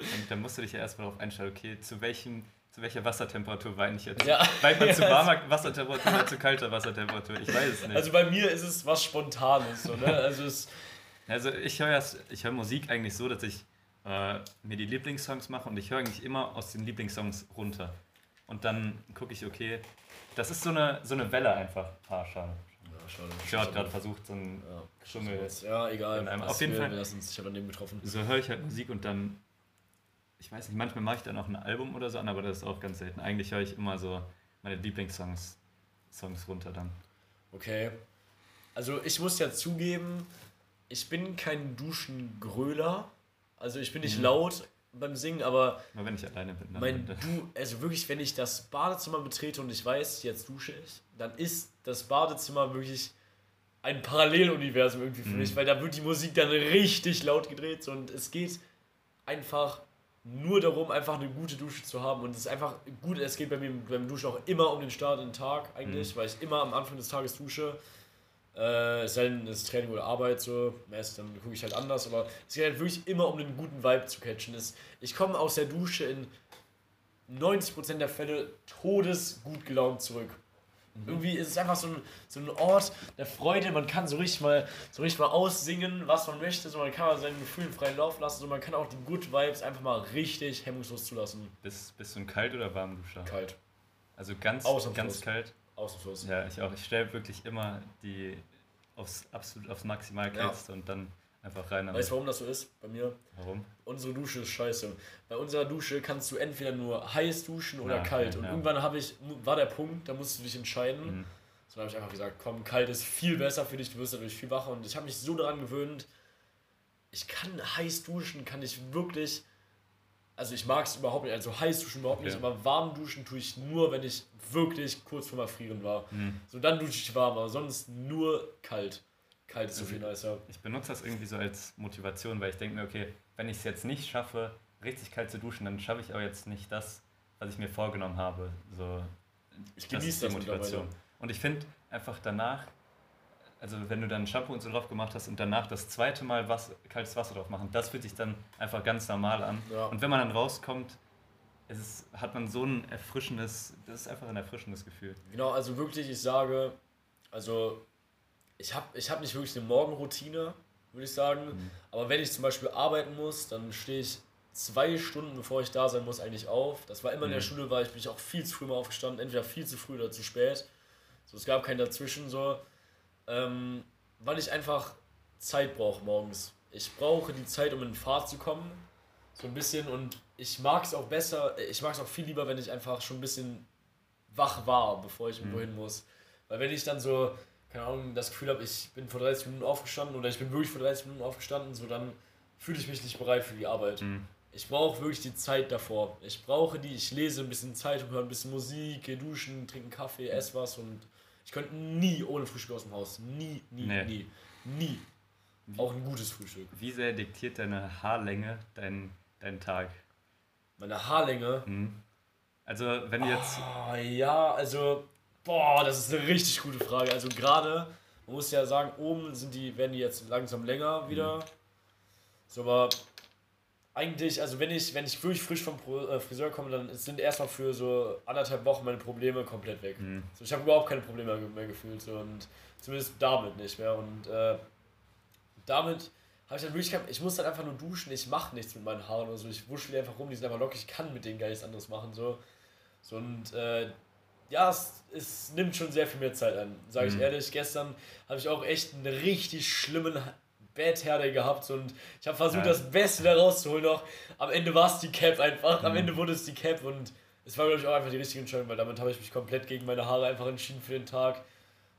Und dann musst du dich ja erstmal darauf einstellen, okay, zu welchem zu welcher Wassertemperatur weine ich jetzt? Ja. Weint man zu Ja. warmer Wassertemperatur oder zu kalter Wassertemperatur? Ich weiß es nicht. Also bei mir ist es was Spontanes, so, ne? Also Also ich höre hör Musik eigentlich so, dass ich äh, mir die Lieblingssongs mache und ich höre eigentlich immer aus den Lieblingssongs runter. Und dann gucke ich, okay, das ist so eine, so eine Welle einfach. Ah, schade. ja, schade. Ich habe gerade versucht, so ein Ja, Schummel. ja, egal. In einem- auf jeden Fall. Ich habe an dem getroffen. So höre ich halt Musik und dann, ich weiß nicht, manchmal mache ich dann auch ein Album oder so an, aber das ist auch ganz selten. Eigentlich höre ich immer so meine Lieblingssongs Songs runter dann. Okay. Also ich muss ja zugeben, ich bin kein Duschengröler. Also ich bin nicht Mhm. laut beim Singen, aber Nur wenn ich alleine bin. Dann mein du, also wirklich, wenn ich das Badezimmer betrete und ich weiß, jetzt dusche ich, dann ist das Badezimmer wirklich ein Paralleluniversum irgendwie für Mhm. mich, weil da wird die Musik dann richtig laut gedreht und es geht einfach nur darum, einfach eine gute Dusche zu haben und es ist einfach gut, es geht bei mir beim Duschen auch immer um den Start in den Tag eigentlich, weil ich immer am Anfang des Tages dusche. Äh, es sei denn, es ist Training oder Arbeit so, meist dann gucke ich halt anders, aber es geht halt wirklich immer um den guten Vibe zu catchen. Es, ich komme aus der Dusche in 90% der Fälle todesgut gelaunt zurück. Irgendwie ist es einfach so ein, so ein Ort der Freude. Man kann so richtig mal so richtig mal aussingen, was man möchte. So man kann mal seinen Gefühlen freien Lauf lassen. So man kann auch die Good Vibes einfach mal richtig hemmungslos zulassen. Bist, bist du ein Kalt- oder Warmduscher? Kalt. Also ganz, ganz kalt. Ausnahmslos. Ja, ich auch. Ich stelle wirklich immer die aufs absolut aufs maximal Ja. und dann einfach rein. Weißt du, warum das so ist bei mir? warum? Unsere Dusche ist scheiße. Bei unserer Dusche kannst du entweder nur heiß duschen oder Ja, kalt. ja, Und irgendwann habe ich, war der Punkt, da musst du dich entscheiden. Mhm. So habe ich einfach gesagt, komm, kalt ist viel besser für dich, du wirst dadurch viel wacher. Und ich habe mich so daran gewöhnt, ich kann heiß duschen, kann ich wirklich, also ich mag es überhaupt nicht, also heiß duschen überhaupt Okay. nicht, aber warm duschen tue ich nur, wenn ich wirklich kurz vorm Erfrieren war. Mhm. So dann dusche ich warm, aber sonst nur kalt. Kalt ist so Also viel nicer. Ich benutze das irgendwie so als Motivation, weil ich denke mir, okay, wenn ich es jetzt nicht schaffe, richtig kalt zu duschen, dann schaffe ich aber jetzt nicht das, was ich mir vorgenommen habe. So, Ich das genieße ist die das Motivation. Und ich finde einfach danach, also wenn du dann Shampoo und so drauf gemacht hast und danach das zweite Mal was, kaltes Wasser drauf machen, das fühlt sich dann einfach ganz normal an. Ja. Und wenn man dann rauskommt, es ist, hat man so ein erfrischendes, das ist einfach ein erfrischendes Gefühl. Genau, also wirklich, ich sage, also ich habe ich hab nicht wirklich eine Morgenroutine, würde ich sagen. Mhm. Aber wenn ich zum Beispiel arbeiten muss, dann stehe ich zwei Stunden bevor ich da sein muss eigentlich auf. Das war immer in der Mhm. Schule, war ich, bin ich auch viel zu früh mal aufgestanden, entweder viel zu früh oder zu spät. So, es gab kein dazwischen so. Ähm, weil ich einfach Zeit brauche morgens. Ich brauche die Zeit, um in Fahrt zu kommen. So ein bisschen und ich mag es auch besser, ich mag es auch viel lieber, wenn ich einfach schon ein bisschen wach war, bevor ich irgendwo hin muss. Weil wenn ich dann so, keine Ahnung, das Gefühl habe, ich bin vor 30 Minuten aufgestanden oder ich bin wirklich vor 30 Minuten aufgestanden, so dann fühle ich mich nicht bereit für die Arbeit. Mhm. Ich brauche wirklich die Zeit davor. Ich brauche die, ich lese ein bisschen Zeitung, höre ein bisschen Musik, gehe duschen, trinke Kaffee, esse was und ich könnte nie ohne Frühstück aus dem Haus. Nie, nie, Nee. nie. Nie. Auch ein gutes Frühstück. Wie sehr diktiert deine Haarlänge deinen deinen Tag? Meine Haarlänge. Mhm. Also, wenn du jetzt. Ah, ja, also, boah, das ist eine richtig gute Frage. Also gerade, man muss ja sagen, oben sind die, werden die jetzt langsam länger wieder. So, aber eigentlich, also wenn ich, wenn ich wirklich frisch vom äh, Friseur komme, dann sind erstmal für so anderthalb Wochen meine Probleme komplett weg. Mhm. So, ich habe überhaupt keine Probleme mehr, gefühlt so, und zumindest damit nicht mehr. Und äh, damit habe ich dann wirklich ich muss dann einfach nur duschen, ich mache nichts mit meinen Haaren oder so, ich wuschel die einfach rum, die sind einfach lockig, ich kann mit denen gar nichts anderes machen. So, so und äh, ja, es, es nimmt schon sehr viel mehr Zeit an, sage ich Mhm. ehrlich. Gestern habe ich auch echt einen richtig schlimmen Bad Hair Day gehabt und ich habe versucht, Ja. das Beste da rauszuholen noch. Am Ende war es die Cap einfach, am Mhm. Ende wurde es die Cap und es war, glaube ich, auch einfach die richtige Entscheidung, weil damit habe ich mich komplett gegen meine Haare einfach entschieden für den Tag.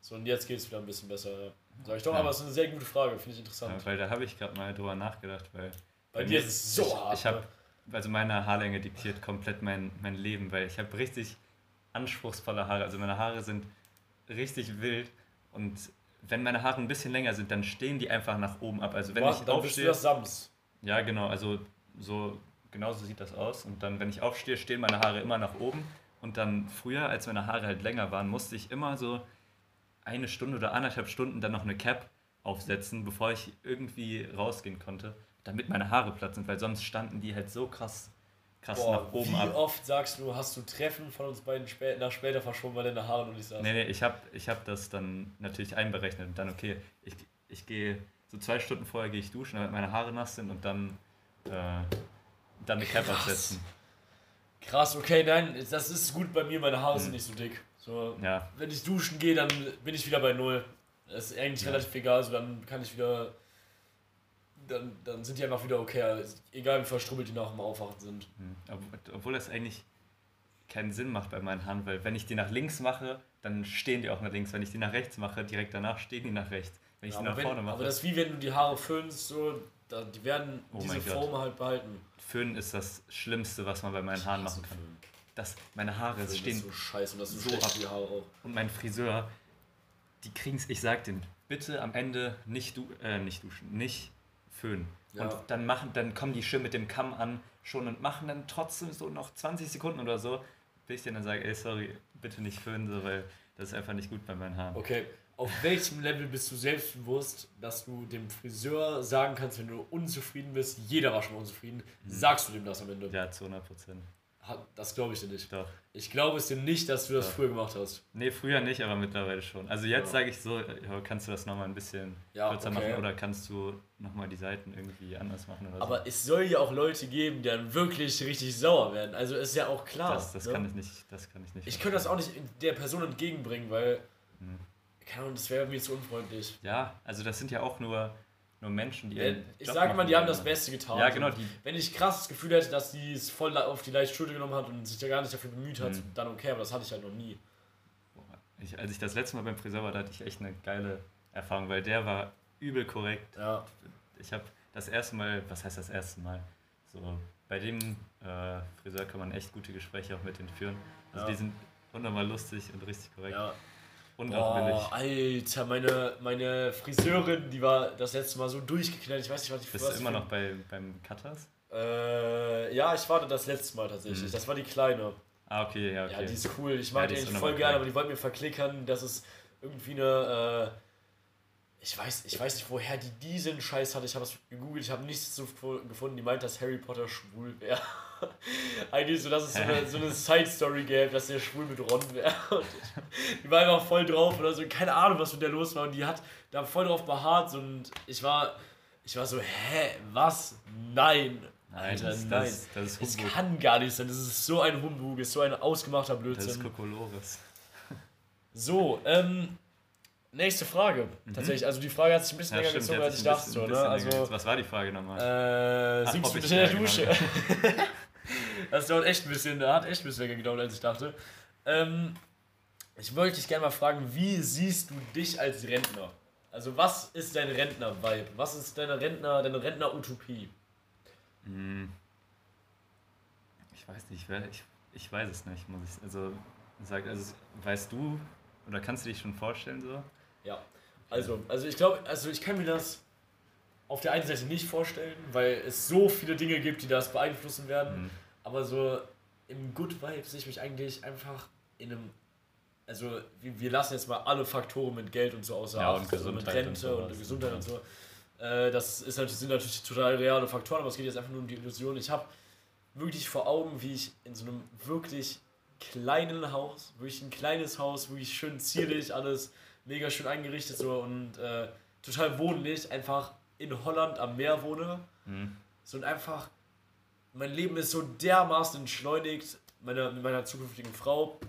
So, und jetzt geht es wieder ein bisschen besser. Ja. Sag ich doch, Ja. aber es ist eine sehr gute Frage, finde ich interessant. Ja, weil da habe ich gerade mal drüber nachgedacht, weil. Bei bei dir ist es so ich, hart. Ich habe, ne? also meine Haarlänge diktiert komplett mein, mein Leben, weil ich habe richtig anspruchsvolle Haare. Also meine Haare sind richtig wild und wenn meine Haare ein bisschen länger sind, dann stehen die einfach nach oben ab. Also wenn Boah, ich dann bist du aufstehe, Sams. ja genau, also so genauso sieht das aus. Und dann, wenn ich aufstehe, stehen meine Haare immer nach oben. Und dann früher, als meine Haare halt länger waren, musste ich immer so eine Stunde oder anderthalb Stunden dann noch eine Cap aufsetzen, bevor ich irgendwie rausgehen konnte, damit meine Haare platt sind, weil sonst standen die halt so krass, krass Boah, nach oben wie ab. oft sagst du, hast du Treffen von uns beiden spä nach später verschoben, weil deine Haare noch nicht saßen? Nee, nee, ich habe ich hab das dann natürlich einberechnet und dann, okay, ich, ich gehe so zwei Stunden vorher gehe ich duschen, damit meine Haare nass sind und dann, äh, dann eine Cap Krass. aufsetzen. Krass, okay, nein, das ist gut bei mir, meine Haare Hm. sind nicht so dick. So, Ja, wenn ich duschen gehe, dann bin ich wieder bei Null. Das ist eigentlich Ja. relativ egal, so dann kann ich wieder. Dann, dann sind die einfach wieder okay. Also, egal wie verstrubbelt die nach dem Aufwachen sind. Hm. Ob- Obwohl das eigentlich keinen Sinn macht bei meinen Haaren, weil wenn ich die nach links mache, dann stehen die auch nach links. Wenn ich die nach rechts mache, direkt danach stehen die nach rechts. Wenn ich Ja, die aber, nach vorne wenn, mache. aber das ist wie wenn du die Haare föhnst, so, da, die werden Oh diese. Form halt behalten. Föhnen ist das Schlimmste, was man bei meinen Haaren machen kann. Das, meine Haare Das stehen so scheiße und das ist so ab. die Haare auch. und mein Friseur, die kriegen's, ich sag denen, bitte am Ende nicht, du, äh, nicht duschen, nicht föhnen. Ja. Und dann machen, dann kommen die schön mit dem Kamm an schon und machen dann trotzdem so noch 20 Sekunden oder so, bis ich dann sage, ey, sorry, bitte nicht föhnen, so, weil das ist einfach nicht gut bei meinen Haaren. Okay, auf welchem Level bist du selbstbewusst, dass du dem Friseur sagen kannst, wenn du unzufrieden bist, jeder war schon unzufrieden, sagst du dem das am Ende? Mhm. Ja, zu 100 Prozent. Das glaube ich dir nicht. Doch. Ich glaube es dir nicht, dass du das Ja. früher gemacht hast. Nee, früher nicht, aber mittlerweile schon. Also jetzt Ja. sage ich so, kannst du das nochmal ein bisschen Ja, kürzer okay. machen oder kannst du nochmal die Seiten irgendwie anders machen oder Aber es soll ja auch Leute geben, die dann wirklich richtig sauer werden. Also ist ja auch so. klar. Das, das, ne? kann ich nicht, das kann ich nicht. Ich könnte das auch nicht der Person entgegenbringen, weil. Hm. Keine Ahnung, das wäre mir zu unfreundlich. Ja, also das sind ja auch nur, nur Menschen, die. Ja, ich Job sage mal, die haben das Beste getan. Ja, genau. Wenn ich krass das Gefühl hätte, dass die es voll auf die leichte Schulter genommen hat und sich da gar nicht dafür bemüht hat, Mhm. dann okay, aber das hatte ich halt noch nie. ich, als ich das letzte Mal beim Friseur war, da hatte ich echt eine geile Erfahrung, weil der war übel korrekt. Ja. Ich habe das erste Mal, was heißt das erste Mal? So, bei dem äh, Friseur kann man echt gute Gespräche auch mit denen führen. Also Ja. die sind unnormal lustig und richtig korrekt. ja. Und auch billig. Boah, Alter, meine, meine Friseurin, die war das letzte Mal so durchgeknallt. Ich weiß nicht, was ich Bist was du immer noch bei, beim Cutters? Äh, ja, ich war da das letzte Mal tatsächlich. Mhm. Das war die kleine. Ah, okay, ja, okay. Ja, die ist cool. Ich Ja, mag die die unnormal voll gerne, aber die wollten mir verklickern, dass es irgendwie eine. Äh, ich, weiß, ich weiß nicht, woher die diesen Scheiß hatte. Ich habe es gegoogelt, ich habe nichts gefu- gefunden. Die meint, dass Harry Potter schwul wäre. Eigentlich so, dass es so eine, so eine Side-Story gäbe, dass der schwul mit Ron wäre. Die war einfach voll drauf oder so. Keine Ahnung, was mit der los war. Und die hat da voll drauf beharrt. Und ich war, ich war so, hä, was? Nein. Nein, Alter, das, nein. das, das ist Es Humbug. kann gar nicht sein. Das ist so ein Humbug, ist so ein ausgemachter Das ist Blödsinn. Kokolores. So, ähm, nächste Frage. Tatsächlich, also die Frage hat sich ein bisschen Mhm. Ja, länger stimmt, gezogen, als ich dachte. bisschen- So, ne? Also. Was war die Frage nochmal? äh, Ach, singst du mit in der Dusche? das dauert echt ein bisschen, hat echt ein bisschen länger gedauert, als ich dachte. Ähm, ich wollte dich gerne mal fragen, wie siehst du dich als Rentner? Also, was ist dein Rentner-Vibe? Was ist deine Rentner, deine Rentner-Utopie? Hm. Ich weiß nicht, ich, ich weiß es nicht, muss ich also sag, also weißt du oder kannst du dich schon vorstellen so? Ja, also, also ich glaube, also ich kann mir das auf der einen Seite nicht vorstellen, weil es so viele Dinge gibt, die das beeinflussen werden. Mhm. Aber so im Good Vibe sehe ich mich eigentlich einfach in einem. Also, wir, lassen jetzt mal alle Faktoren mit Geld und so außer Ja, Acht, und also mit und Rente und, sowas. Gesundheit und so. Äh, das ist natürlich, sind natürlich total reale Faktoren, aber es geht jetzt einfach nur um die Illusion. Ich habe wirklich vor Augen, wie ich in so einem wirklich kleinen Haus, wirklich ein kleines Haus, wirklich schön zierlich, alles mega schön eingerichtet so und äh, total wohnlich, einfach in Holland am Meer wohne. Mhm. So und einfach, mein Leben ist so dermaßen entschleunigt, meiner, mit meiner zukünftigen Frau,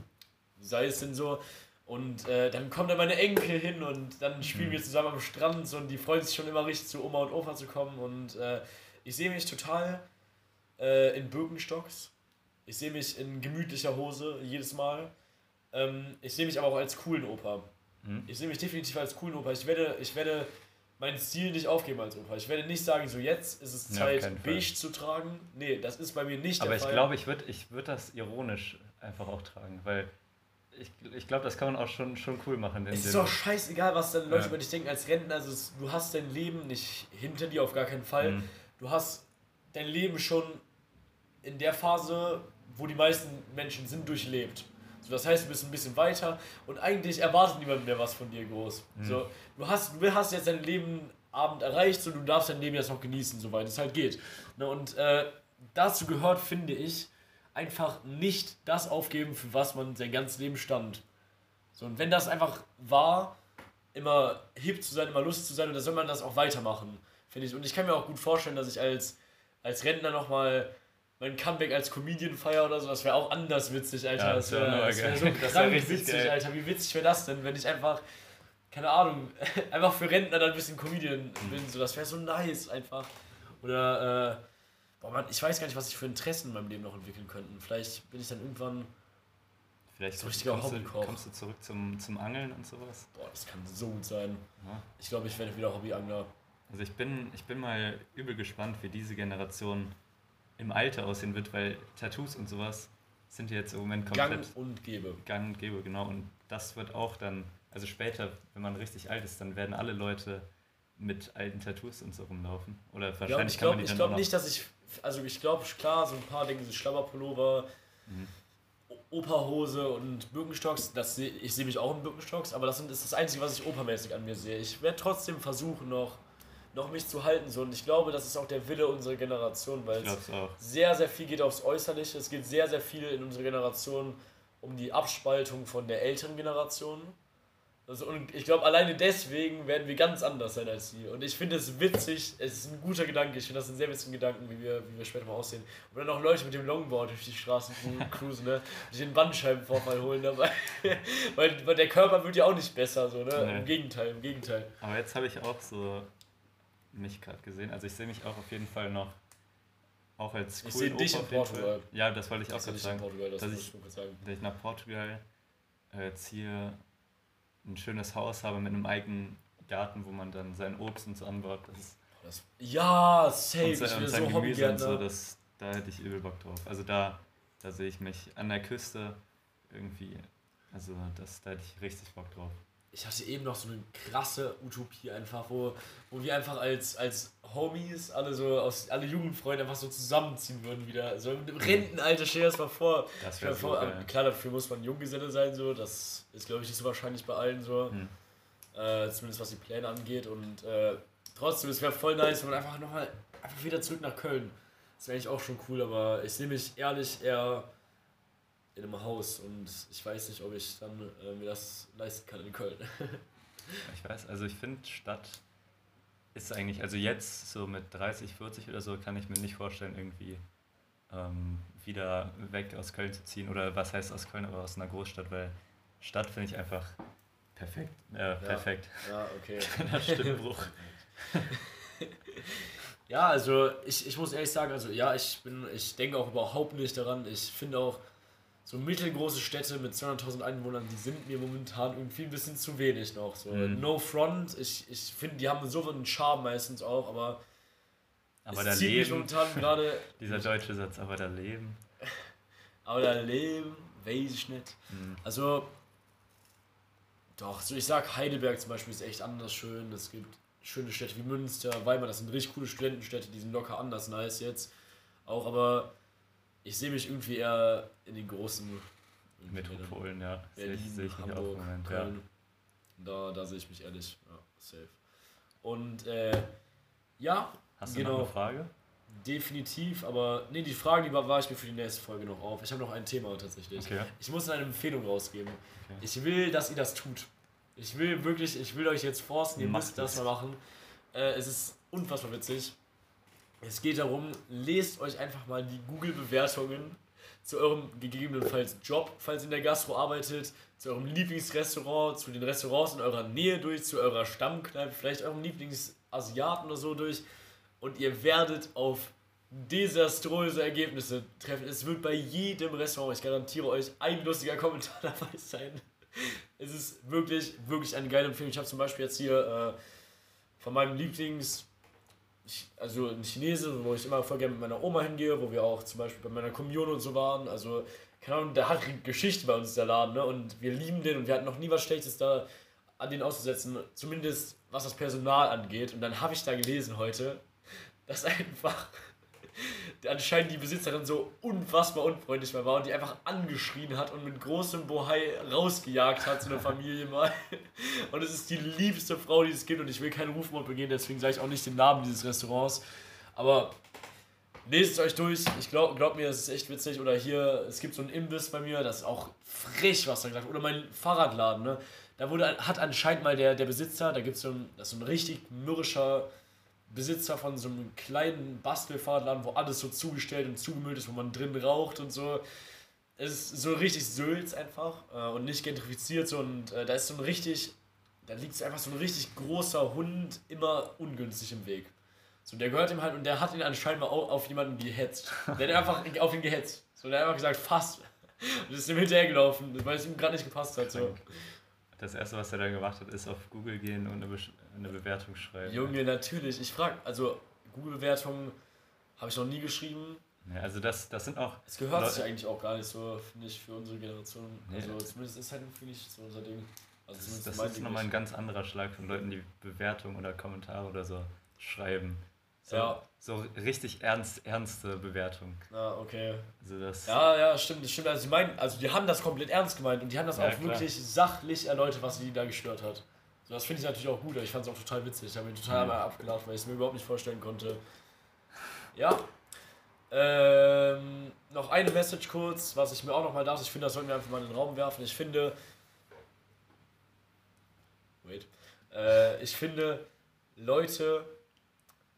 sei es denn so. Und äh, dann kommen da meine Enkel hin und dann spielen wir zusammen am Strand so, und die freuen sich schon immer richtig zu Oma und Opa zu kommen. Und äh, ich sehe mich total äh, in Birkenstocks. Ich sehe mich in gemütlicher Hose jedes Mal. Ähm, ich sehe mich aber auch als coolen Opa. Mhm. Ich sehe mich definitiv als coolen Opa. Ich werde, ich werde mein Ziel nicht aufgeben als Opa. Ich werde nicht sagen, so jetzt ist es Ja, Zeit, Fall. beige zu tragen. Nee, das ist bei mir nicht Aber der ich Fall. glaube, ich würde ich würd das ironisch einfach auch tragen, weil ich, ich glaube, das kann man auch schon, schon cool machen. es ist doch scheißegal, was dann Leute Ja. über dich denken als Rentner. Also es, du hast dein Leben nicht hinter dir, auf gar keinen Fall. Mhm. Du hast dein Leben schon in der Phase, wo die meisten Menschen sind, durchlebt. So, das heißt, du bist ein bisschen weiter und eigentlich erwartet niemand mehr was von dir groß. Mhm. So, du, hast, du hast jetzt dein Leben Abend erreicht und du darfst dein Leben jetzt noch genießen, soweit es halt geht. Ne, und äh, dazu gehört, finde ich, einfach nicht das aufgeben, für was man sein ganzes Leben stand. So, und wenn das einfach war, immer hip zu sein, immer lustig zu sein, und dann soll man das auch weitermachen, finde ich. Und ich kann mir auch gut vorstellen, dass ich als, als Rentner nochmal mein Comeback als Comedian feier oder so, das wäre auch anders witzig, Alter. Ja, das wär wäre nur das wär so Das wär richtig witzig, geil. Alter. Wie witzig wäre das denn, wenn ich einfach, keine Ahnung, einfach für Rentner dann ein bisschen Comedian Mhm. bin. So, das wäre so nice einfach. Oder, äh, boah, Mann, ich weiß gar nicht, was ich für Interessen in meinem Leben noch entwickeln könnte. Vielleicht bin ich dann irgendwann, Vielleicht so richtiger kommst, du, Hobbykoch. kommst du zurück zum, zum Angeln und sowas. boah, das kann so gut sein. Ja. Ich glaube, ich werde wieder Hobbyangler. Also ich bin, ich bin mal übel gespannt, wie diese Generation im Alter aussehen wird, weil Tattoos und sowas sind jetzt im Moment Gang komplett und gäbe. gang und gäbe, genau. Und das wird auch dann, also später, wenn man richtig alt ist, dann werden alle Leute mit alten Tattoos und so rumlaufen. Oder Ja, wahrscheinlich ich glaube die ich dann glaub auch noch- nicht, dass ich. Also ich glaube, klar, so ein paar Dinge, so Schlabberpullover, Mhm. Operhose und Birkenstocks, das seh, ich sehe mich auch in Birkenstocks, aber das ist das Einzige, was ich opermäßig an mir sehe. Ich werde trotzdem versuchen, noch, noch mich zu halten. So. Und ich glaube, das ist auch der Wille unserer Generation, weil es sehr, sehr viel geht aufs Äußerliche. Es geht sehr, sehr viel in unserer Generation um die Abspaltung von der älteren Generation. Also, und ich glaube, alleine deswegen werden wir ganz anders sein als sie. Und ich finde es witzig, es ist ein guter Gedanke, ich finde das einen sehr witzigen Gedanken, wie wir, wie wir später mal aussehen. Und dann auch Leute mit dem Longboard durch die Straßen cru- cruisen, ne? Und sich den Bandscheibenvorfall holen dabei. weil, weil der Körper wird ja auch nicht besser, so, ne? Nee. Im Gegenteil, im Gegenteil. Aber jetzt habe ich auch so mich gerade gesehen. Also ich sehe mich auch auf jeden Fall noch auch als Ich coolen seh dich Opa in Portugal. Ja, das wollte ich auch Das ist gerade sagen. Portugal, das dass ich- ich sagen. Dass ich nach Portugal äh, ziehe, ein schönes Haus habe mit einem eigenen Garten, wo man dann sein Obst und so anbaut. Das ist, Das, ja, safe, und, ich will sein so Gemüse und so, das, da hätte ich übel Bock drauf. Also da, da sehe ich mich an der Küste irgendwie, also das, da hätte ich richtig Bock drauf. Ich hatte eben noch so eine krasse Utopie einfach, wo, wo wir einfach als, als Homies, alle so aus alle Jugendfreunde einfach so zusammenziehen würden wieder. So im Rentenalter, stell dir das mal vor. Das wäre vor geil. aber klar, dafür muss man Junggeselle sein, so. Das ist, glaube ich, nicht so wahrscheinlich bei allen so. Hm. Äh, zumindest was die Pläne angeht. Und äh, trotzdem, es wäre voll nice, wenn man einfach nochmal einfach wieder zurück nach Köln. Das wäre eigentlich auch schon cool, aber ich sehe mich ehrlich eher in einem Haus und ich weiß nicht, ob ich dann äh, mir das leisten kann in Köln. Ich weiß, also ich finde Stadt ist eigentlich, also jetzt so mit 30, 40 oder so, kann ich mir nicht vorstellen, irgendwie ähm, wieder weg aus Köln zu ziehen. Oder was heißt aus Köln, aber aus einer Großstadt, weil Stadt finde ich einfach perfekt. Äh, perfekt. Ja, okay. Kleiner Stimmbruch. Ja, also ich, ich muss ehrlich sagen, also ja, ich bin, ich denke auch überhaupt nicht daran. Ich finde auch, so mittelgroße Städte mit 200.000 Einwohnern, die sind mir momentan irgendwie ein bisschen zu wenig noch. So. Mhm. No front, ich, ich finde, die haben so einen Charme meistens auch, aber, Aber da leben, momentan gerade. dieser deutsche Satz, aber da leben. Aber da leben, weiß ich nicht. Mhm. Also, doch, so ich sag Heidelberg zum Beispiel ist echt anders schön. Es gibt schöne Städte wie Münster, Weimar, das sind richtig coole Studentenstädte, die sind locker anders nice jetzt. Auch, aber ich sehe mich irgendwie eher in den großen Metropolen, ja. Ich, Berlin, sehe ich auch im Hamburg, Moment, ja. Köln. Da, da sehe ich mich ehrlich, ja, safe. Und äh, ja, Hast du genau, noch eine Frage? definitiv, aber nee, die Frage, die war, war ich mir für die nächste Folge noch auf. Ich habe noch ein Thema tatsächlich. Okay. Ich muss eine Empfehlung rausgeben. Okay. Ich will, dass ihr das tut. Ich will wirklich, ich will euch jetzt forcen, ihr Macht müsst das mal machen. Äh, es ist unfassbar witzig. Es geht darum, lest euch einfach mal die Google-Bewertungen zu eurem gegebenenfalls Job, falls ihr in der Gastro arbeitet, zu eurem Lieblingsrestaurant, zu den Restaurants in eurer Nähe durch, zu eurer Stammkneipe, vielleicht eurem Lieblingsasiaten oder so durch. Und ihr werdet auf desaströse Ergebnisse treffen. Es wird bei jedem Restaurant, ich garantiere euch, ein lustiger Kommentar dabei sein. Es ist wirklich, wirklich eine geile Empfehlung. Ich habe zum Beispiel jetzt hier äh, von meinem Lieblings, also ein Chinese, wo ich immer voll gerne mit meiner Oma hingehe, wo wir auch zum Beispiel bei meiner Kommunion und so waren. Also, keine Ahnung, der hat Geschichte bei uns, der Laden, ne? Und wir lieben den und wir hatten noch nie was Schlechtes da an den auszusetzen, zumindest was das Personal angeht. Und dann habe ich da gelesen heute, dass einfach anscheinend die Besitzerin so unfassbar unfreundlich war und die einfach angeschrien hat und mit großem Bohai rausgejagt hat zu einer Familie mal. Und es ist die liebste Frau, die es gibt und ich will keinen Rufmord begehen, deswegen sage ich auch nicht den Namen dieses Restaurants. Aber lest es euch durch, ich glaube glaub mir, es ist echt witzig. Oder hier, es gibt so einen Imbiss bei mir, das ist auch frisch, was da gesagt. Oder mein Fahrradladen, ne? Da wurde, hat anscheinend mal der, der Besitzer, da gibt es so das ist so ein richtig mürrischer Besitzer von so einem kleinen Bastelfahrradladen, wo alles so zugestellt und zugemüllt ist, wo man drin raucht und so. Es ist so richtig Sülz einfach äh, und nicht gentrifiziert so und äh, da ist so ein richtig, da liegt einfach so ein richtig großer Hund immer ungünstig im Weg. So, der gehört ihm halt und der hat ihn anscheinend mal au- auf jemanden gehetzt. Der hat einfach auf ihn gehetzt. So, der hat einfach gesagt, fast. Und ist ihm hinterhergelaufen, weil es ihm gerade nicht gepasst hat. So. Das erste, was er dann gemacht hat, ist auf Google gehen und eine, Besch- eine Bewertung schreiben. Junge, natürlich. Ich frage, also Google-Bewertungen habe ich noch nie geschrieben. Ja, also das, das sind auch. Es gehört Leute- sich eigentlich auch gar nicht so, finde ich, für unsere Generation. Nee. Also zumindest ist halt für nicht so unser Ding. Also Das, das ist nochmal ein ganz anderer Schlag von Leuten, die Bewertungen oder Kommentare oder so schreiben. So, Ja. so richtig ernst, ernste Bewertung. Ah, okay. Also das, Ja, ja, stimmt, das stimmt. Also, sie meinen, also die haben das komplett ernst gemeint und die haben das Ja, auch klar. wirklich sachlich erläutert, was sie da gestört hat. So, das finde ich natürlich auch gut, ich fand es auch total witzig. Ich habe mich total Mhm. abgelacht, weil ich es mir überhaupt nicht vorstellen konnte. Ja. Ähm, noch eine Message kurz, was ich mir auch noch mal dachte. Ich finde, das sollten wir einfach mal in den Raum werfen. Ich finde. Wait. Äh, ich finde, Leute,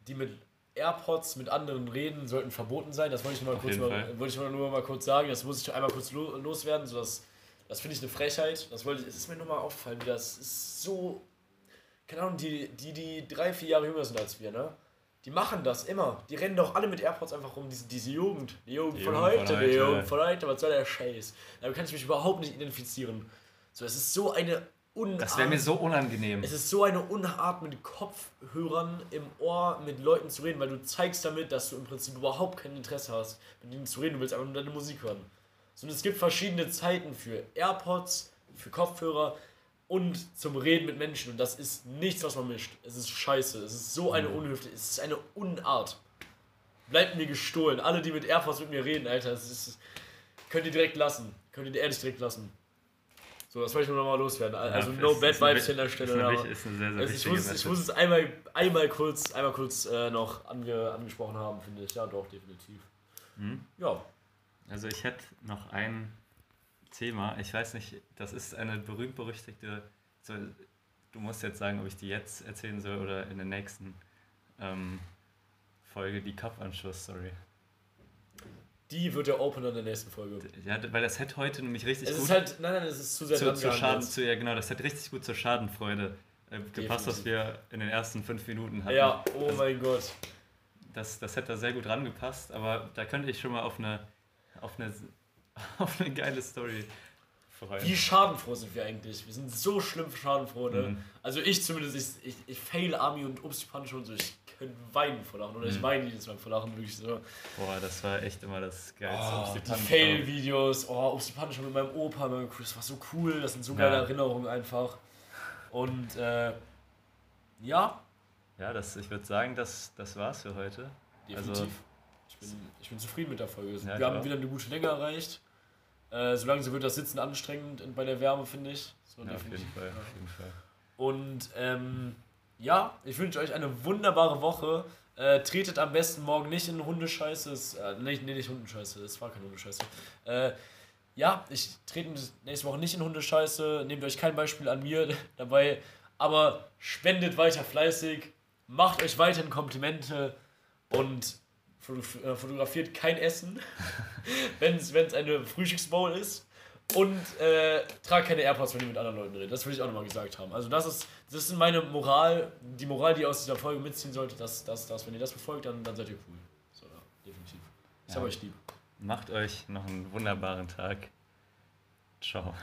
die mit AirPods mit anderen reden, sollten verboten sein. Das wollte ich mal, Auf kurz, mal, wollte ich nur, nur mal kurz sagen. Das muss ich einmal kurz lo loswerden. So das, das finde ich eine Frechheit. Das wollte ich, es ist mir nur mal aufgefallen, wie das ist so. Keine Ahnung, die, die, die drei, vier Jahre jünger sind als wir, ne? Die machen das immer. Die rennen doch alle mit AirPods einfach rum. Diese, diese Jugend. Die Jugend Die von Jugend heute, von die heute. Jugend von heute. Was soll der Scheiß? Damit kann ich mich überhaupt nicht identifizieren. So, es ist so eine Unart. das wäre mir so unangenehm. Es ist so eine Unart mit Kopfhörern im Ohr mit Leuten zu reden, weil du zeigst damit, dass du im Prinzip überhaupt kein Interesse hast, mit ihnen zu reden. Du willst einfach nur deine Musik hören. So, und es gibt verschiedene Zeiten für AirPods, für Kopfhörer und zum Reden mit Menschen. Und das ist nichts, was man mischt. Es ist scheiße. Es ist so eine Unhöflichkeit. Es ist eine Unart. Bleibt mir gestohlen. Alle, die mit AirPods mit mir reden, Alter, es ist, könnt ihr direkt lassen. Könnt ihr ehrlich direkt lassen. So, das wollte ich nur nochmal loswerden. Also, Ja, no bad Vibes an der Stelle. Ist eine, ist eine sehr, sehr also ich, muss, ich muss es einmal, einmal kurz, einmal kurz äh, noch ange, angesprochen haben, finde ich. Ja, doch, definitiv. Hm? Ja. Also ich hätte noch ein Thema, ich weiß nicht, das ist eine berühmt-berüchtigte, so, du musst jetzt sagen, ob ich die jetzt erzählen soll oder in der nächsten ähm, Folge, die Kopfanschluss-Story. Die wird der Opener in der nächsten Folge. Ja, weil das hätte heute nämlich richtig Es gut ist halt, nein, nein, es ist zu sehr zu, zu Schaden, zu, ja genau, das hat richtig gut zur Schadenfreude äh, gepasst, was wir in den ersten fünf Minuten hatten. Ja, oh mein Gott. Das, das hätte da sehr gut rangepasst, aber da könnte ich schon mal auf eine, auf eine, auf eine geile Story freuen. Wie schadenfroh sind wir eigentlich? Wir sind so schlimm schadenfroh, ne? Mhm. Also ich zumindest, ich, ich, ich fail Army und Obst Punch und so, ich könnte weinen vor Lachen. Oder ich Mhm. weine jedes Mal vor Lachen, wirklich so. Boah, das war echt immer das geilste. Oh, die. Fail-Videos, oh, Obst Punch mit meinem Opa, mit meinem Chris, das war so cool, das sind so Ja. geile Erinnerungen einfach. Und äh, ja, Ja, das, ich würde sagen, das, das war's für heute. definitiv. Also- ich, bin, ich bin zufrieden mit der Folge. Ja, wir haben auch. wieder eine gute Länge erreicht. Äh, so langsam wird das Sitzen anstrengend bei der Wärme, finde ich. So, Ja, auf jeden. Fall, Ja. auf jeden Fall. Und ähm, ja, ich wünsche euch eine wunderbare Woche. Äh, tretet am besten morgen nicht in Hundescheiße. Es, äh, nee, nee, nicht Hundescheiße, es war keine Hundescheiße. Äh, ja, ich trete nächste Woche nicht in Hundescheiße. Nehmt euch kein Beispiel an mir dabei. Aber spendet weiter fleißig. Macht euch weiterhin Komplimente. Und äh, fotografiert kein Essen, wenn es eine Frühstücksbowl ist. Und äh, tragt keine AirPods, wenn ihr mit anderen Leuten redet. Das will ich auch nochmal gesagt haben. Also das ist, das ist meine Moral, die Moral, die ihr aus dieser Folge mitziehen sollte, dass, dass, dass wenn ihr das befolgt, dann, dann seid ihr cool. So, ja, definitiv. Ich Ja. habe euch lieb. Macht euch noch einen wunderbaren Tag. Ciao.